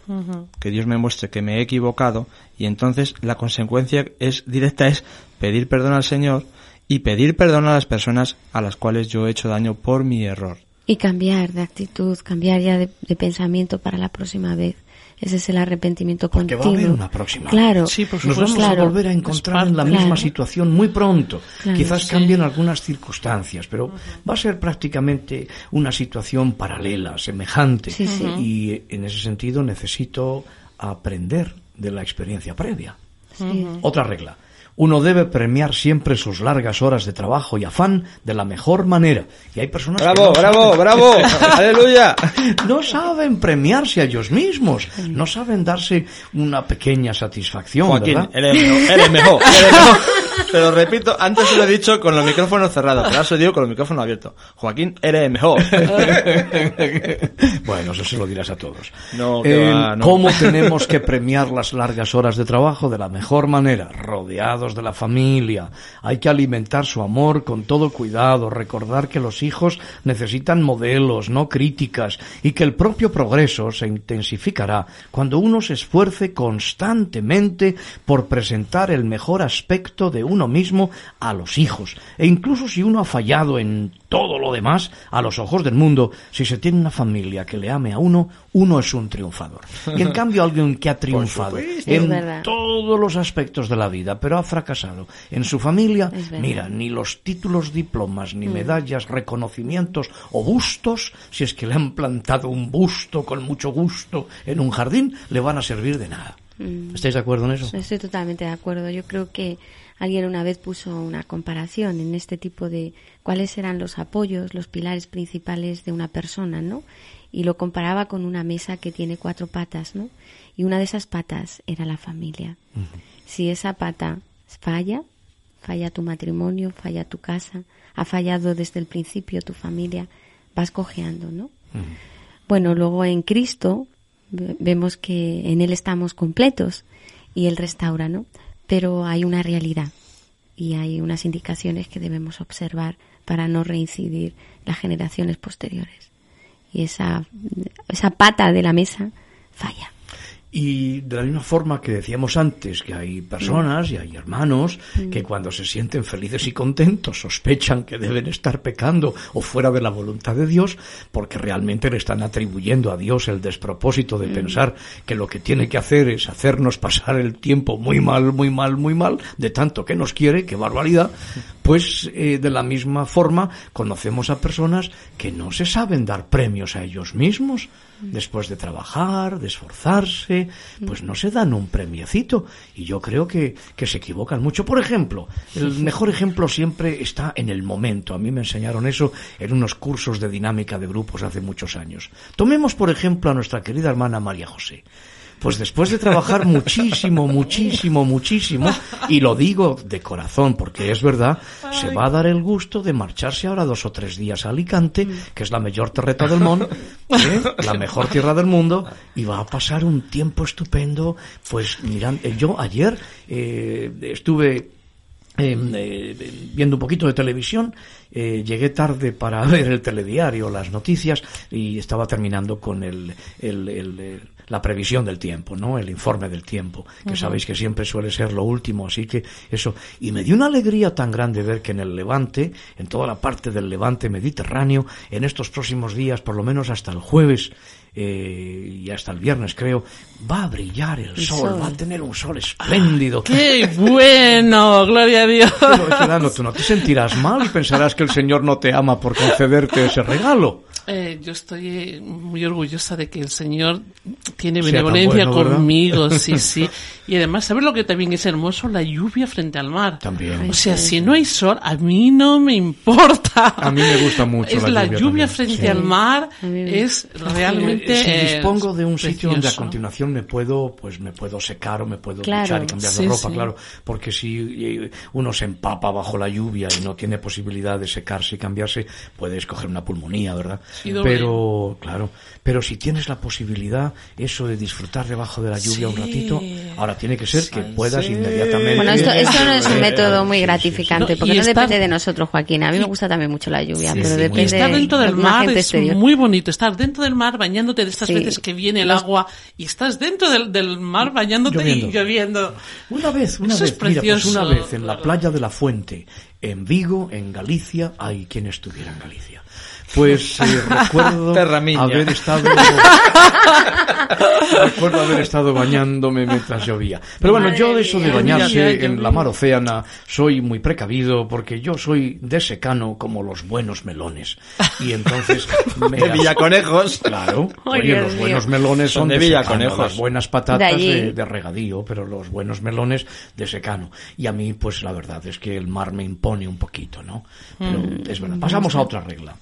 que Dios me muestre que me he equivocado, y entonces la consecuencia es directa es pedir perdón al Señor y pedir perdón a las personas a las cuales yo he hecho daño por mi error. Y cambiar de actitud, cambiar ya de, de pensamiento para la próxima vez. Ese es el arrepentimiento Que va a continuo. haber una próxima. Claro. Nos vamos claro. a volver a encontrar en la Claro. misma situación muy pronto. Claro, Quizás sí. cambien algunas circunstancias, pero va a ser prácticamente una situación paralela, semejante. Sí, sí. Y en ese sentido necesito aprender de la experiencia previa. Sí. Otra regla. Uno debe premiar siempre sus largas horas de trabajo y afán de la mejor manera. Y hay personas Bravo, que no bravo, saben- bravo. (laughs) Aleluya. No saben premiarse a ellos mismos. No saben darse una pequeña satisfacción, Joaquín, ¿verdad? eres mejor, eres mejor, eres (laughs) mejor. Te lo repito, antes se lo he dicho con los micrófonos cerrados, pero ahora se lo digo con los micrófonos abiertos. Joaquín, eres mejor. (laughs) bueno, eso se lo dirás a todos. No, que Eh, va, no. ¿Cómo tenemos que premiar las largas horas de trabajo de la mejor manera? Rodeados de la familia. Hay que alimentar su amor con todo cuidado, recordar que los hijos necesitan modelos, no críticas, y que el propio progreso se intensificará cuando uno se esfuerce constantemente por presentar el mejor aspecto de uno mismo a los hijos. E incluso si uno ha fallado en todo lo demás, a los ojos del mundo, si se tiene una familia que le ame a uno, uno es un triunfador. Y en (laughs) cambio alguien que ha triunfado en todos los aspectos de la vida, pero ha fracasado en su familia, mira, ni los títulos, diplomas, ni Mm. medallas, reconocimientos o bustos, si es que le han plantado un busto con mucho gusto en un jardín, le van a servir de nada. Mm. ¿Estáis de acuerdo en eso? Estoy totalmente de acuerdo. Yo creo que alguien una vez puso una comparación en este tipo de cuáles eran los apoyos, los pilares principales de una persona, ¿no? Y lo comparaba con una mesa que tiene cuatro patas, ¿no? Y una de esas patas era la familia. Si esa pata falla, falla tu matrimonio, falla tu casa, ha fallado desde el principio tu familia, vas cojeando, ¿no? Bueno, luego en Cristo ve- vemos que en Él estamos completos y Él restaura, ¿no? Pero hay una realidad y hay unas indicaciones que debemos observar para no reincidir las generaciones posteriores. Y esa, esa pata de la mesa falla. Y de la misma forma que decíamos antes que hay personas y hay hermanos que cuando se sienten felices y contentos sospechan que deben estar pecando o fuera de la voluntad de Dios porque realmente le están atribuyendo a Dios el despropósito de pensar que lo que tiene que hacer es hacernos pasar el tiempo muy mal, muy mal, muy mal, de tanto que nos quiere, qué barbaridad, pues eh, de la misma forma conocemos a personas que no se saben dar premios a ellos mismos después de trabajar, de esforzarse, pues no se dan un premiecito. Y yo creo que, que se equivocan mucho. Por ejemplo, el mejor ejemplo siempre está en el momento. A mí me enseñaron eso en unos cursos de dinámica de grupos hace muchos años. Tomemos, por ejemplo, a nuestra querida hermana María José. Pues después de trabajar muchísimo, muchísimo, muchísimo, y lo digo de corazón porque es verdad, se va a dar el gusto de marcharse ahora dos o tres días a Alicante, que es la mejor terreta del mundo, ¿eh? la mejor tierra del mundo, y va a pasar un tiempo estupendo. Pues mirando, yo ayer eh, estuve eh, eh, viendo un poquito de televisión, eh, llegué tarde para (laughs) ver el telediario, las noticias, y estaba terminando con el, el, el, el la previsión del tiempo, ¿no? El informe del tiempo, que sabéis que siempre suele ser lo último, así que eso. Y me dio una alegría tan grande ver que en el Levante, en toda la parte del Levante mediterráneo, en estos próximos días, por lo menos hasta el jueves, eh, y hasta el viernes creo, va a brillar el, El sol, sol. va a tener un sol espléndido. ¡Qué bueno! (laughs) ¡Gloria a Dios! Pero, tú no te sentirás mal y pensarás que el Señor no te ama por concederte ese regalo. Eh, yo estoy eh, muy orgullosa de que el Señor tiene benevolencia bueno, ¿verdad? conmigo, (laughs) sí, sí. Y además, ¿sabes lo que también es hermoso? La lluvia frente al mar. También. O sea, si no hay sol, a mí no me importa. A mí me gusta mucho Es la la, lluvia lluvia, frente Sí. al mar, es realmente... Si eh, dispongo de un sitio donde a continuación me puedo pues me puedo secar o me puedo Claro, duchar y cambiar sí, de ropa sí. claro porque si eh, uno se empapa bajo la lluvia y no tiene posibilidad de secarse y cambiarse puede escoger una pulmonía verdad Sí, pero claro pero si tienes la posibilidad eso de disfrutar debajo de la lluvia un ratito ahora tiene que ser que puedas inmediatamente Bueno, esto, esto no es un método muy sí, sí, sí. gratificante, No, porque no está- depende de nosotros, Joaquín. A mí me gusta también mucho la lluvia, Sí, pero sí, depende Y estar dentro de del mar es exterior. muy bonito. Estar dentro del mar bañándote de estas Sí. veces que viene el agua y estás dentro del, del mar bañándote Lloviendo. y lloviendo. Una vez, una Eso vez, es mira, pues precioso. una vez en la playa de la Fuente, en Vigo, en Galicia, hay quien estuviera en Galicia. Pues eh, (laughs) recuerdo Terramiña. haber estado (laughs) recuerdo haber estado bañándome mientras llovía. Pero bueno, yo de eso de bañarse en la mar océana soy muy precavido porque yo soy de secano como los buenos melones. Y entonces (laughs) me De Villaconejos. Claro. Oye, Dios los mío. buenos melones son, Son de de, secano, Villaconejos. las buenas patatas De allí. de, de regadío, pero los buenos melones de secano. Y a mí, pues la verdad es que el mar me impone un poquito, ¿no? Pero Mm. es verdad. Pasamos a otra regla.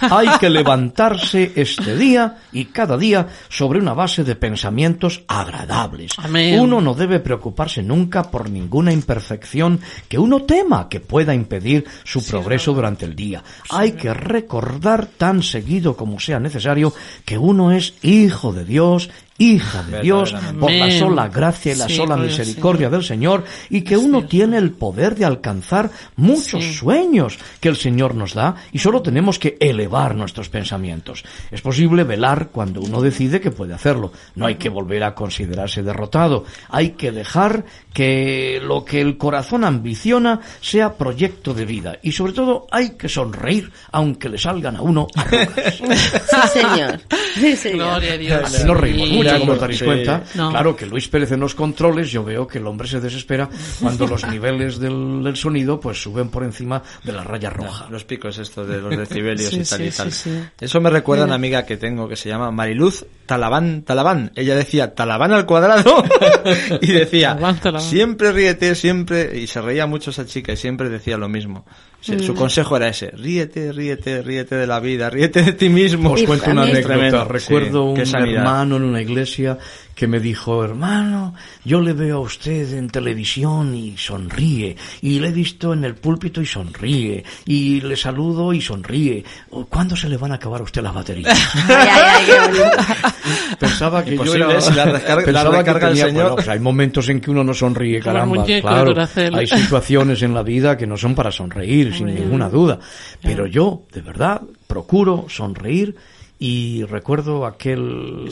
Hay que levantarse este día y cada día sobre una base de pensamientos agradables. Amén. Uno no debe preocuparse nunca por ninguna imperfección que uno tema que pueda impedir su progreso durante el día. Hay que recordar tan seguido como sea necesario que uno es hijo de Dios, hija de Dios, por la sola gracia y la Sí, sola misericordia del Señor y que uno tiene el poder de alcanzar muchos Sí. sueños que el Señor nos da y solo tenemos que elevar nuestros pensamientos. Es posible velar cuando uno decide que puede hacerlo. No hay que volver a considerarse derrotado. Hay que dejar que lo que el corazón ambiciona sea proyecto de vida y sobre todo hay que sonreír aunque le salgan a uno arrugas. Sí, señor. Sí, señor. Gloria a Dios. Así nos reímos. Mucho, como os daréis Sí. cuenta. No. Claro que Luis Pérez en los controles, yo veo que el hombre se desespera cuando los (laughs) niveles del, del sonido pues suben por encima de la raya roja. Los picos estos de los decibelios Sí, y tal sí, y tal. sí, sí. Eso me recuerda a una amiga que tengo que se llama Mariluz Talabán Talabán. Ella decía Talabán al cuadrado (laughs) y decía Talabán, Talabán. siempre ríete, siempre y se reía mucho esa chica y siempre decía lo mismo. Se- Mm. Su consejo era ese, ríete, ríete, ríete de la vida, ríete de ti mismo. Os cuento una anécdota. Recuerdo Sí, un hermano en una iglesia que me dijo, hermano, yo le veo a usted en televisión y sonríe, y le he visto en el púlpito y sonríe, y le saludo y sonríe. ¿Cuándo se le van a acabar a usted las baterías? (laughs) Pensaba que yo era... la recarga- pensaba la que recarga el tenía- Señor. bueno, pues hay momentos en que uno no sonríe, caramba. claro, hay situaciones en la vida que no son para sonreír, sin ninguna duda. Pero yo, de verdad, procuro sonreír y recuerdo aquel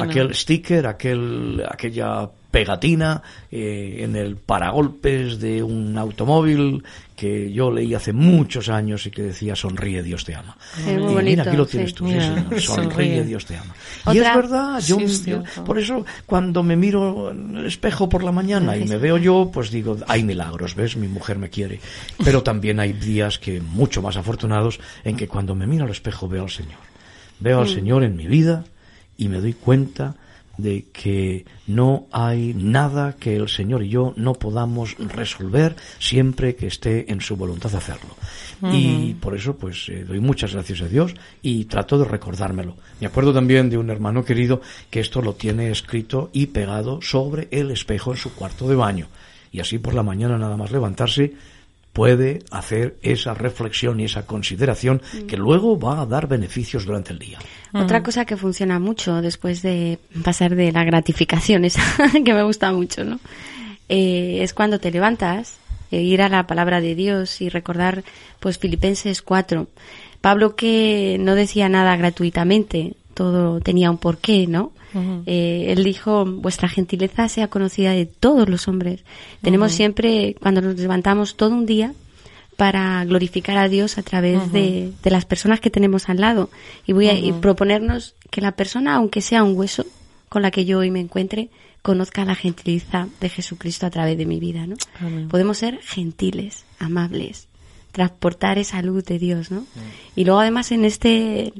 aquel sticker, aquel aquella pegatina eh, en el paragolpes de un automóvil que yo leí hace muchos años y que decía sonríe Dios te ama. Muy Y bonito, mira, aquí lo sí. tienes tú, sí, señor, sonríe sonríe. Dios te ama. Y es verdad, yo, Sí, es yo- cierto. por eso cuando me miro en el espejo por la mañana y me veo yo, pues digo, hay milagros, ¿ves? Mi mujer me quiere. Pero también hay días que mucho más afortunados en que cuando me miro al espejo veo al Señor. Veo al Señor en mi vida y me doy cuenta de que no hay nada que el Señor y yo no podamos resolver siempre que esté en su voluntad hacerlo. Y por eso pues eh, doy muchas gracias a Dios y trato de recordármelo. Me acuerdo también de un hermano querido que esto lo tiene escrito y pegado sobre el espejo en su cuarto de baño. Y así por la mañana nada más levantarse puede hacer esa reflexión y esa consideración que luego va a dar beneficios durante el día. Otra cosa que funciona mucho después de pasar de la gratificación, (laughs) esa que me gusta mucho, ¿no? Eh, es cuando te levantas, eh, ir a la palabra de Dios y recordar, pues, Filipenses 4. Pablo que no decía nada gratuitamente, todo tenía un porqué, ¿no? Eh, él dijo, vuestra gentileza sea conocida de todos los hombres. Tenemos siempre, cuando nos levantamos todo un día, para glorificar a Dios a través de, de las personas que tenemos al lado. Y voy a y proponernos que la persona, aunque sea un hueso con la que yo hoy me encuentre, conozca la gentileza de Jesucristo a través de mi vida, ¿no? Podemos ser gentiles, amables, transportar esa luz de Dios, ¿no? Y luego además en este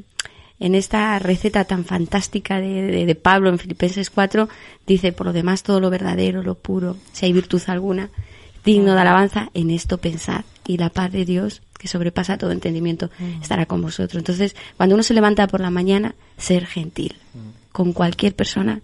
en esta receta tan fantástica de, de- de Pablo en Filipenses 4 dice por lo demás todo lo verdadero, lo puro, si hay virtud alguna, digno de alabanza, en esto pensad y la paz de Dios que sobrepasa todo entendimiento estará con vosotros. Entonces, cuando uno se levanta por la mañana, ser gentil con cualquier persona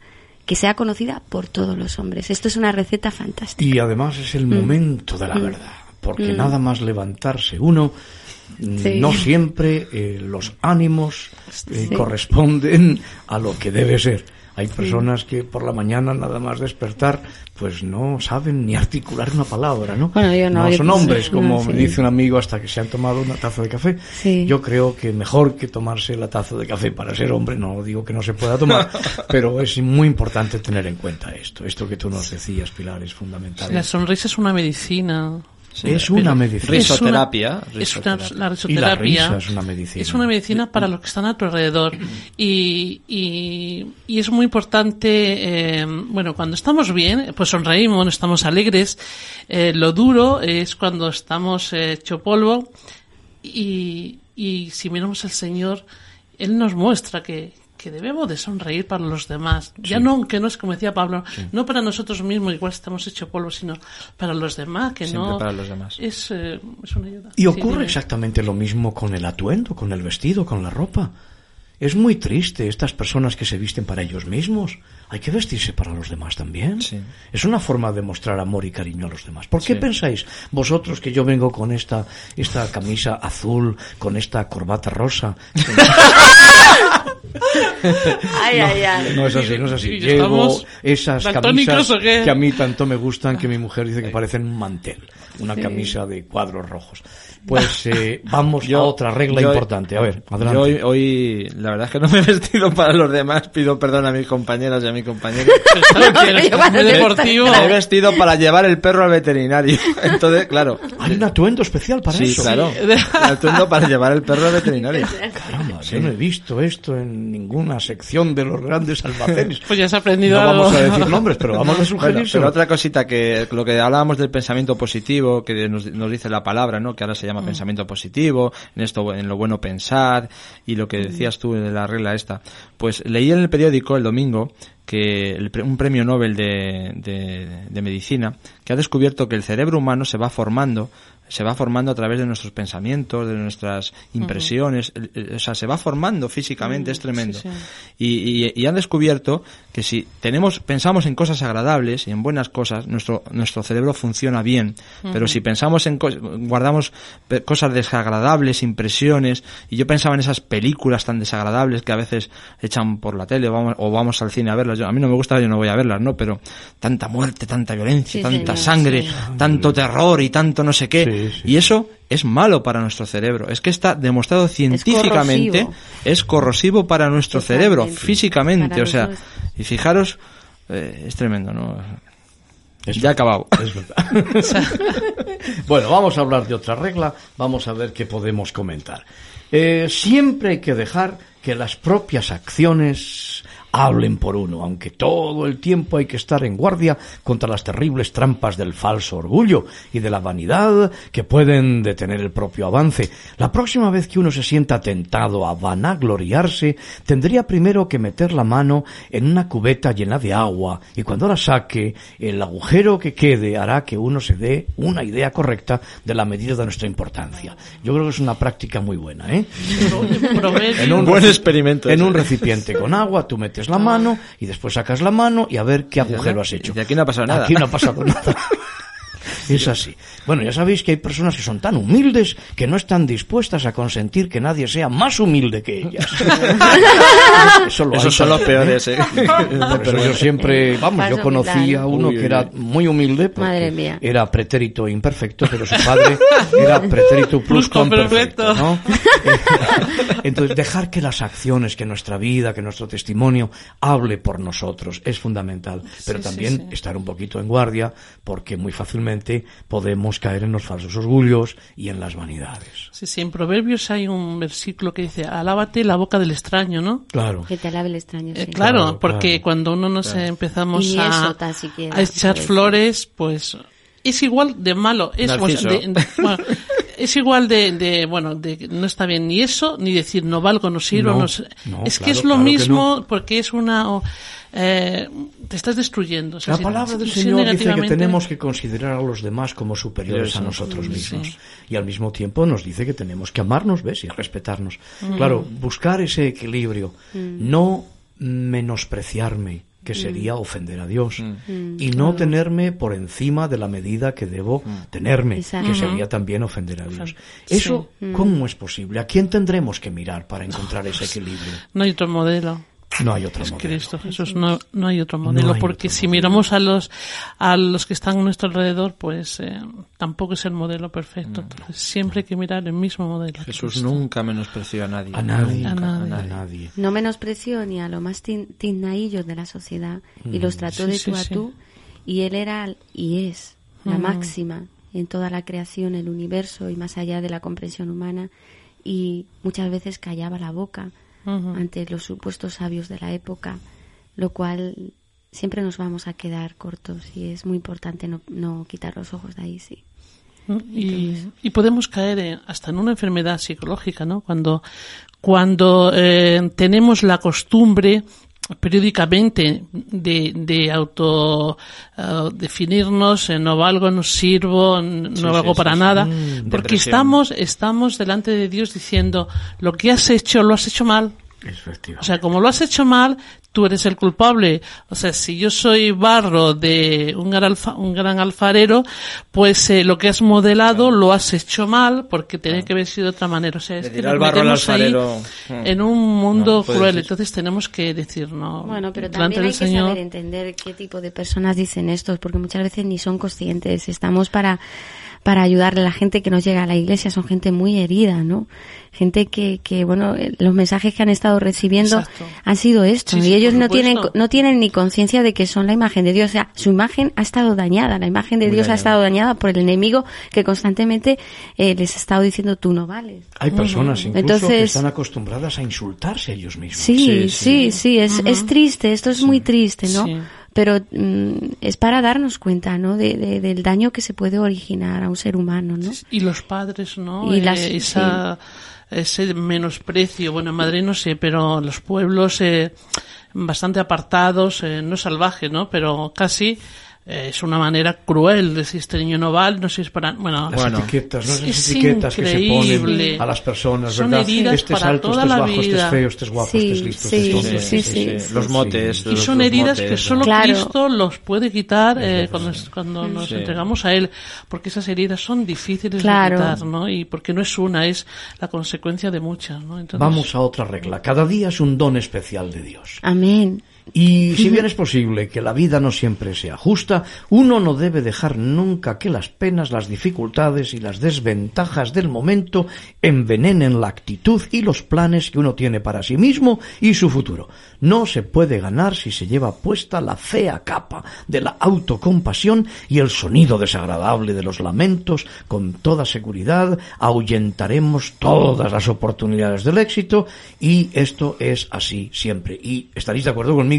que sea conocida por todos los hombres. Esto es una receta fantástica. Y además es el momento de la verdad, porque nada más levantarse uno, mm, Sí. no siempre eh, los ánimos eh, Sí. corresponden a lo que debe ser. Hay personas que por la mañana nada más despertar, pues no saben ni articular una palabra, ¿no? Bueno, yo no, son hombres, como no, me dice un amigo hasta que se han tomado una taza de café. Sí. Yo creo que mejor que tomarse la taza de café para ser hombre, no digo que no se pueda tomar, (laughs) pero es muy importante tener en cuenta esto. Esto que tú nos decías, Pilar, es fundamental. La sonrisa es una medicina. Es una medicina. Risoterapia. Es una, risoterapia. la Y la risoterapia risa es una medicina. es una medicina para los que están a tu alrededor y, y, y es muy importante eh, bueno cuando estamos bien pues sonreímos estamos alegres eh, lo duro es cuando estamos eh, hecho polvo y, y si miramos al Señor él nos muestra que que debemos de sonreír para los demás. Ya no, que no es como decía Pablo, no para nosotros mismos, igual estamos hecho polvo, sino para los demás, que Siempre no para los demás. es, eh, es una ayuda. Y ocurre exactamente lo mismo con el atuendo, con el vestido, con la ropa. Es muy triste estas personas que se visten para ellos mismos. Hay que vestirse para los demás también. Sí. Es una forma de mostrar amor y cariño a los demás. ¿Por qué Sí. pensáis vosotros que yo vengo con esta, esta camisa azul, con esta corbata rosa? (laughs) Ay, ay, ay. No es así, no es así. ¿Y Llevo esas camisas que a mí tanto me gustan que mi mujer dice que parecen un mantel. Una camisa de cuadros rojos. Pues eh, (laughs) vamos a otra regla yo- importante. A ver, adelante. Yo hoy, hoy, la verdad es que no me he vestido para los demás. Pido perdón a mis compañeras y a mi compañero. (laughs) deportivo. Me he vestido para llevar el perro al veterinario. (laughs) Entonces, claro. Hay un atuendo especial para Sí, eso. claro. Atuendo para llevar el perro al veterinario. Caramba, yo no he visto esto en ninguna sección de los grandes almacenes. Pues ya has aprendido No algo. vamos a decir nombres, pero vamos a Bueno, sugerir. pero otra cosita que lo que hablábamos del pensamiento positivo, que nos, nos dice la palabra, ¿no? Que ahora se llama Mm. pensamiento positivo, en esto, en lo bueno pensar, y lo que Mm. decías tú de la regla esta. Pues leí en el periódico el domingo que el un premio Nobel de, de, de medicina que ha descubierto que el cerebro humano se va formando se va formando a través de nuestros pensamientos, de nuestras impresiones, o sea, se va formando físicamente, es tremendo. sí. Y, y- y han descubierto que si tenemos, pensamos en cosas agradables y en buenas cosas, nuestro, nuestro cerebro funciona bien. Pero si pensamos en, cos- guardamos cosas desagradables, impresiones, y yo pensaba en esas películas tan desagradables que a veces echan por la tele o vamos, o vamos al cine a verlas. Yo, a mí no me gusta, yo no voy a verlas, ¿no? Pero tanta muerte, tanta violencia, Sí, tanta señor, sangre, sí. tanto terror y tanto no sé qué. Sí. Y eso es malo para nuestro cerebro. Es que está demostrado científicamente, es corrosivo, para nuestro cerebro, físicamente. o sea, y fijaros, eh, es tremendo, ¿no? ya ha acabado. (laughs) Es verdad. (laughs) bueno, vamos a hablar de otra regla, vamos a ver qué podemos comentar. Eh, siempre hay que dejar que las propias acciones hablen por uno, aunque todo el tiempo hay que estar en guardia contra las terribles trampas del falso orgullo y de la vanidad que pueden detener el propio avance. La próxima vez que uno se sienta tentado a vanagloriarse, tendría primero que meter la mano en una cubeta llena de agua y cuando la saque, el agujero que quede hará que uno se dé una idea correcta de la medida de nuestra importancia. Yo creo que es una práctica muy buena, ¿eh? en un buen experimento. En un recipiente con agua, tú metes la mano y después sacas la mano y a ver qué agujero has hecho. Y aquí no ha pasado nada. Aquí no ha pasado (laughs) nada. Es así. Bueno, ya sabéis que hay personas que son tan humildes que no están dispuestas a consentir que nadie sea más humilde que ellas. (laughs) eso lo Esos son los peores, ¿eh? Pero yo siempre, vamos, yo conocí a uno que era muy humilde porque era pretérito imperfecto, pero su padre era pretérito plus perfecto, ¿no? (laughs) Entonces, dejar que las acciones, que nuestra vida, que nuestro testimonio hable por nosotros es fundamental, pero también estar un poquito en guardia porque muy fácilmente podemos caer en los falsos orgullos y en las vanidades. Sí, sí, en Proverbios hay un versículo que dice, alábate la boca del extraño, ¿no? Claro. Que te alabe el extraño. Eh, claro, porque cuando uno nos empezamos a, a echar flores, pues es igual de malo. Es, es igual de, bueno, de, no está bien ni eso, ni decir no valgo, no sirvo. No, es que es lo mismo porque es una... Eh, te estás destruyendo. la palabra del Señor dice que tenemos que considerar a los demás como superiores a nosotros mismos. Y al mismo tiempo nos dice que tenemos que amarnos, ¿ves? Y respetarnos. Mm. Claro, buscar ese equilibrio. Mm. No menospreciarme que mm. sería ofender a Dios y no tenerme por encima de la medida que debo tenerme, que sería también ofender a Dios. Eso, ¿cómo es posible? ¿A quién tendremos que mirar para encontrar ese equilibrio? No hay otro modelo. No hay otro modelo. Cristo Jesús, no, no hay otro modelo, porque si miramos a los, a los que están a nuestro alrededor, pues eh, tampoco es el modelo perfecto. Mm. Entonces siempre hay que mirar el mismo modelo. Jesús nunca menospreció a nadie. A nadie. A nadie. No menospreció ni a lo más tinnaillo de la sociedad y los mm. trató de tú a tú. Y él era y es la mm. máxima en toda la creación, el universo y más allá de la comprensión humana. Y muchas veces callaba la boca ante los supuestos sabios de la época, lo cual siempre nos vamos a quedar cortos y es muy importante no, no quitar los ojos de ahí, sí. Y, y, podemos caer hasta en una enfermedad psicológica, ¿no? Cuando, cuando eh, tenemos la costumbre periódicamente de, de auto uh, definirnos no valgo no sirvo no valgo para nada mm, porque estamos estamos delante de Dios diciendo lo que has hecho lo has hecho mal o sea, como lo has hecho mal, tú eres el culpable. O sea, si yo soy barro de un gran, un gran alfarero, pues eh, lo que has modelado lo has hecho mal porque tiene que haber sido de otra manera. O sea, es que nos metemos ahí mm. en un mundo cruel. Entonces tenemos que decir, no. Bueno, pero también hay que saber entender qué tipo de personas dicen esto, porque muchas veces ni son conscientes. Estamos para para ayudarle a la gente que nos llega a la iglesia. Son gente muy herida, ¿no? Gente que, que bueno, eh, los mensajes que han estado recibiendo han sido esto. y ellos no tienen, no tienen ni conciencia de que son la imagen de Dios. O sea, su imagen ha estado dañada. La imagen de Dios ha estado dañada por el enemigo que constantemente eh, les ha estado diciendo tú no vales. Hay personas incluso que están acostumbradas a insultarse a ellos mismos. Sí, sí, sí, es, es triste. Esto es muy triste, ¿no? Pero mm, es para darnos cuenta, ¿no? De, del daño que se puede originar a un ser humano, ¿no? Y los padres, ¿no? Y eh, esa, ese menosprecio, bueno, en Madrid no sé, pero los pueblos eh, bastante apartados, eh, no salvajes, ¿no? Pero casi es una manera cruel decir este niño no no sé si es para bueno, las etiquetas, ¿no? Esas etiquetas que se ponen a las personas, Son ¿verdad? Este es alto, este es bajo, vida. este es feo, este es guapo, sí, este es listo, sí, este es tonto. Sí, sí, los motes. Y son heridas que solo Cristo los puede quitar eh, cuando, cuando nos entregamos a Él, porque esas heridas son difíciles claro. de quitar, ¿no? Y porque no es una, es la consecuencia de muchas, ¿no? Entonces... Vamos a otra regla. Cada día es un don especial de Dios. Amén. Y si bien es posible que la vida no siempre sea justa, uno no debe dejar nunca que las penas, las dificultades y las desventajas del momento envenenen la actitud y los planes que uno tiene para sí mismo y su futuro. No se puede ganar si se lleva puesta la fea capa de la autocompasión y el sonido desagradable de los lamentos. Con toda seguridad ahuyentaremos todas las oportunidades del éxito y esto es así siempre. Y estaréis de acuerdo conmigo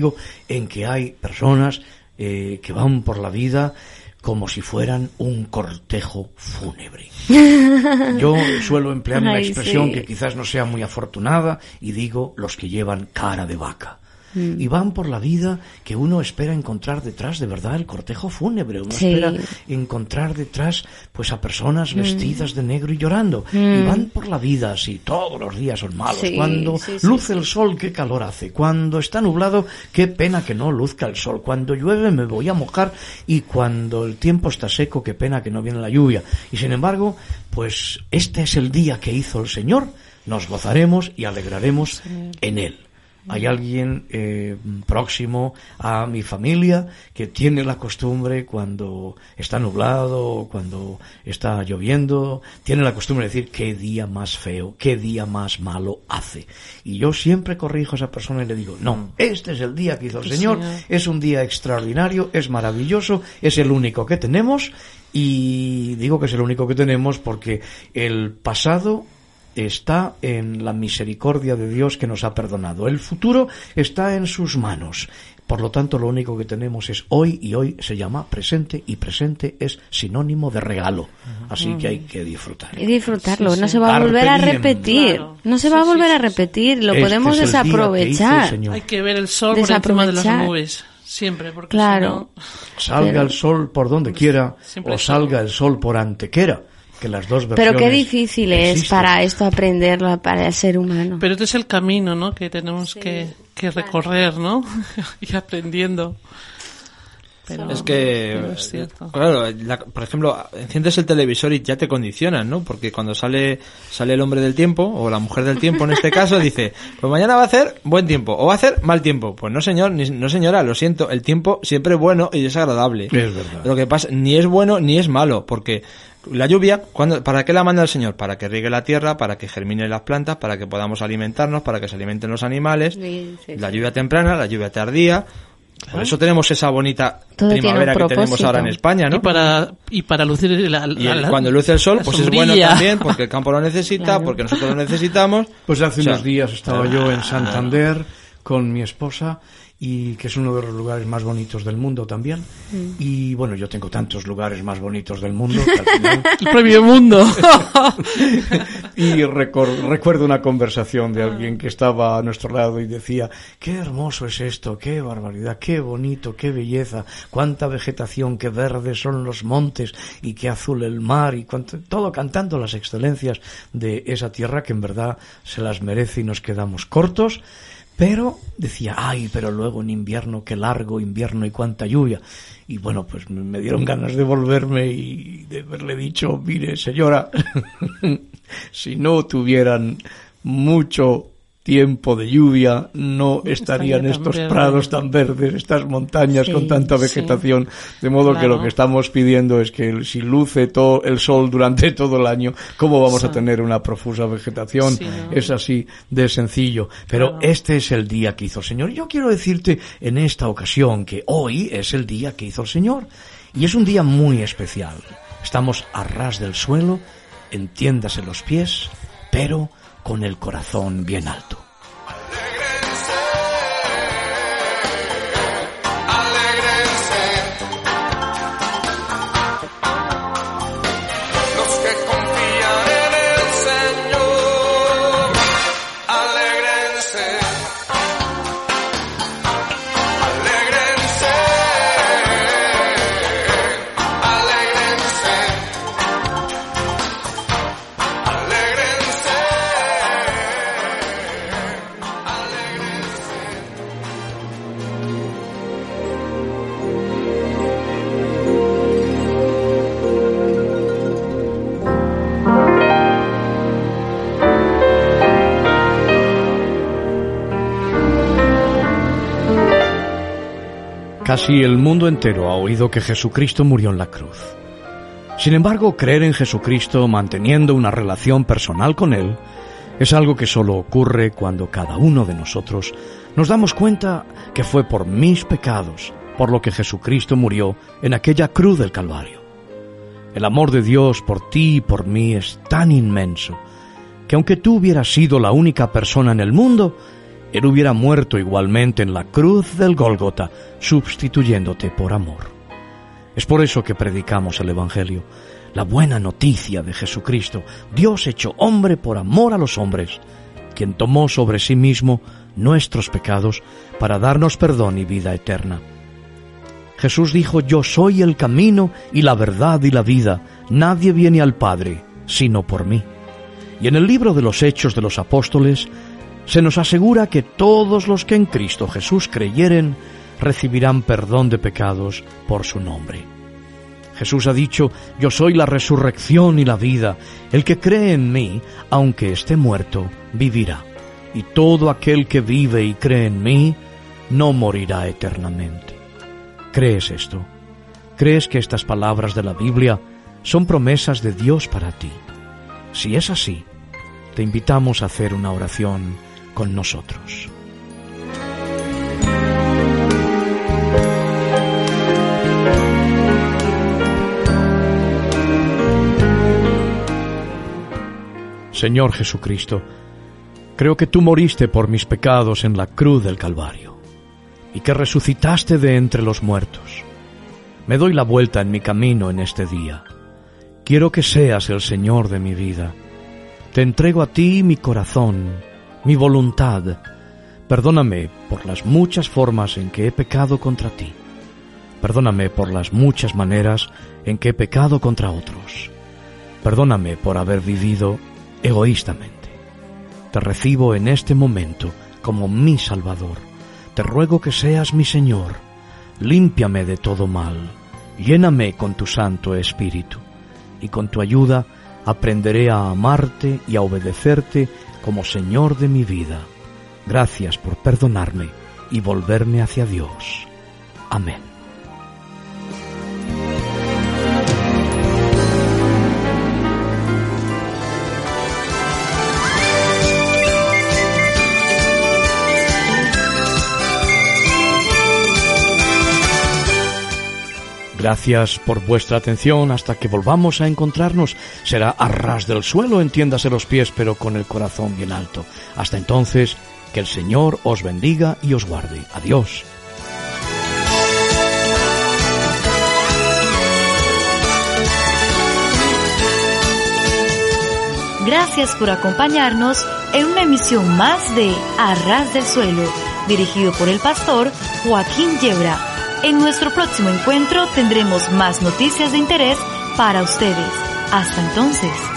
en que hay personas eh, que van por la vida como si fueran un cortejo fúnebre. (laughs) Yo suelo emplear una Ay, expresión sí. que quizás no sea muy afortunada y digo los que llevan cara de vaca. Mm. Y van por la vida que uno espera encontrar detrás de verdad el cortejo fúnebre. Uno Sí. espera encontrar detrás pues a personas Mm. vestidas de negro y llorando. Mm. Y van por la vida así, todos los días son malos. Sí, Cuando sí, luce el sol, qué calor hace. Cuando está nublado, qué pena que no luzca el sol. Cuando llueve me voy a mojar y cuando el tiempo está seco, qué pena que no viene la lluvia. Y sin embargo, pues este es el día que hizo el Señor. Nos gozaremos y alegraremos en él. Hay alguien eh, próximo a mi familia que tiene la costumbre cuando está nublado, cuando está lloviendo, tiene la costumbre de decir qué día más feo, qué día más malo hace. Y yo siempre corrijo a esa persona y le digo, no, este es el día que hizo el señor. es un día extraordinario, es maravilloso, es el único que tenemos y digo que es el único que tenemos porque el pasado está en la misericordia de Dios que nos ha perdonado. El futuro está en sus manos. Por lo tanto, lo único que tenemos es hoy y hoy se llama presente y presente es sinónimo de regalo. Así que hay que disfrutar. Y disfrutarlo, Sí, no se va a volver a repetir. Claro. No se Sí, va a volver a repetir, lo Este podemos que hizo desaprovechar. Hay que ver el sol por encima de las nubes. Siempre, porque Claro. si no- Salga Pero- el sol por donde quiera Siempre o salga el sol por antequera, que las dos versiones Pero qué difícil es para esto aprenderlo para el ser humano. Pero este es el camino, ¿no? Que tenemos que, que recorrer, ¿no? (laughs) Ir aprendiendo. Pero, Es que, pero es cierto. claro, la- por ejemplo, enciendes el televisor y ya te condicionan, ¿no? Porque cuando sale sale el hombre del tiempo, o la mujer del tiempo en este caso, dice, pues mañana va a hacer buen tiempo, o va a hacer mal tiempo. Pues no señor, ni, no señora, lo siento, el tiempo siempre es bueno y es agradable. Es verdad. Lo que pasa, ni es bueno ni es malo, porque la lluvia, cuando, ¿para qué la manda el Señor? Para que riegue la tierra, para que germinen las plantas, para que podamos alimentarnos, para que se alimenten los animales. Sí, sí, La lluvia temprana, la lluvia tardía. Por eso tenemos esa bonita Todo primavera que tenemos ahora en España, ¿no? Y para, y para lucir la, Y la- el- la- cuando luce el sol, pues es bueno también, porque el campo lo necesita, Claro. porque nosotros lo necesitamos. Pues hace O sea, unos días estaba yo en Santander con mi esposa y que es uno de los lugares más bonitos del mundo también. Y bueno, yo tengo tantos lugares más bonitos del mundo que al final (laughs) El premio mundo. (laughs) y recor- recuerdo una conversación de alguien que estaba a nuestro lado y decía, qué hermoso es esto, qué barbaridad, qué bonito, qué belleza, cuánta vegetación, qué verdes son los montes y qué azul el mar y cuánto- todo cantando las excelencias de esa tierra que en verdad se las merece y nos quedamos cortos. Pero decía, ay, pero luego en invierno, qué largo invierno y cuánta lluvia. Y bueno, pues me dieron ganas de volverme y de haberle dicho, mire, señora, (laughs) si no tuvieran mucho tiempo de lluvia, no estarían estaría estos prados tan verdes, estas montañas Sí, con tanta sí. vegetación. De modo que lo que estamos pidiendo es que si luce todo el sol durante (laughs) todo el año, ¿cómo vamos a tener una profusa vegetación? Es así de sencillo. Pero Claro. este es el día que hizo el Señor. Yo quiero decirte en esta ocasión que hoy es el día que hizo el Señor. Y es un día muy especial. Estamos a ras del suelo, entiéndase los pies, pero con el corazón bien alto. Casi el mundo entero ha oído que Jesucristo murió en la cruz. Sin embargo, creer en Jesucristo manteniendo una relación personal con Él es algo que solo ocurre cuando cada uno de nosotros nos damos cuenta que fue por mis pecados por lo que Jesucristo murió en aquella cruz del Calvario. El amor de Dios por ti y por mí es tan inmenso que aunque tú hubieras sido la única persona en el mundo, Él hubiera muerto igualmente en la cruz del Gólgota, sustituyéndote por amor. Es por eso que predicamos el Evangelio, la buena noticia de Jesucristo, Dios hecho hombre por amor a los hombres, quien tomó sobre sí mismo nuestros pecados para darnos perdón y vida eterna. Jesús dijo, yo soy el camino y la verdad y la vida, nadie viene al Padre sino por mí. Y en el libro de los Hechos de los Apóstoles se nos asegura que todos los que en Cristo Jesús creyeren recibirán perdón de pecados por su nombre. Jesús ha dicho, yo soy la resurrección y la vida, el que cree en mí, aunque esté muerto, vivirá. Y todo aquel que vive y cree en mí, no morirá eternamente. ¿Crees esto? ¿Crees que estas palabras de la Biblia son promesas de Dios para ti? Si es así, te invitamos a hacer una oración con nosotros. Señor Jesucristo, creo que tú moriste por mis pecados en la cruz del Calvario y que resucitaste de entre los muertos. Me doy la vuelta en mi camino en este día. Quiero que seas el Señor de mi vida. Te entrego a ti mi corazón, mi voluntad. Perdóname por las muchas formas en que he pecado contra ti. Perdóname por las muchas maneras en que he pecado contra otros. Perdóname por haber vivido egoístamente. Te recibo en este momento como mi Salvador. Te ruego que seas mi Señor. Límpiame de todo mal. Lléname con tu Santo Espíritu. Y con tu ayuda aprenderé a amarte y a obedecerte como Señor de mi vida. Gracias por perdonarme y volverme hacia Dios. Amén. Gracias por vuestra atención. Hasta que volvamos a encontrarnos, será a ras del suelo, entiéndase los pies, pero con el corazón bien alto. Hasta entonces, que el Señor os bendiga y os guarde. Adiós. Gracias por acompañarnos en una emisión más de Arras del Suelo, dirigido por el pastor Joaquín Yebra en nuestro próximo encuentro tendremos más noticias de interés para ustedes. Hasta entonces.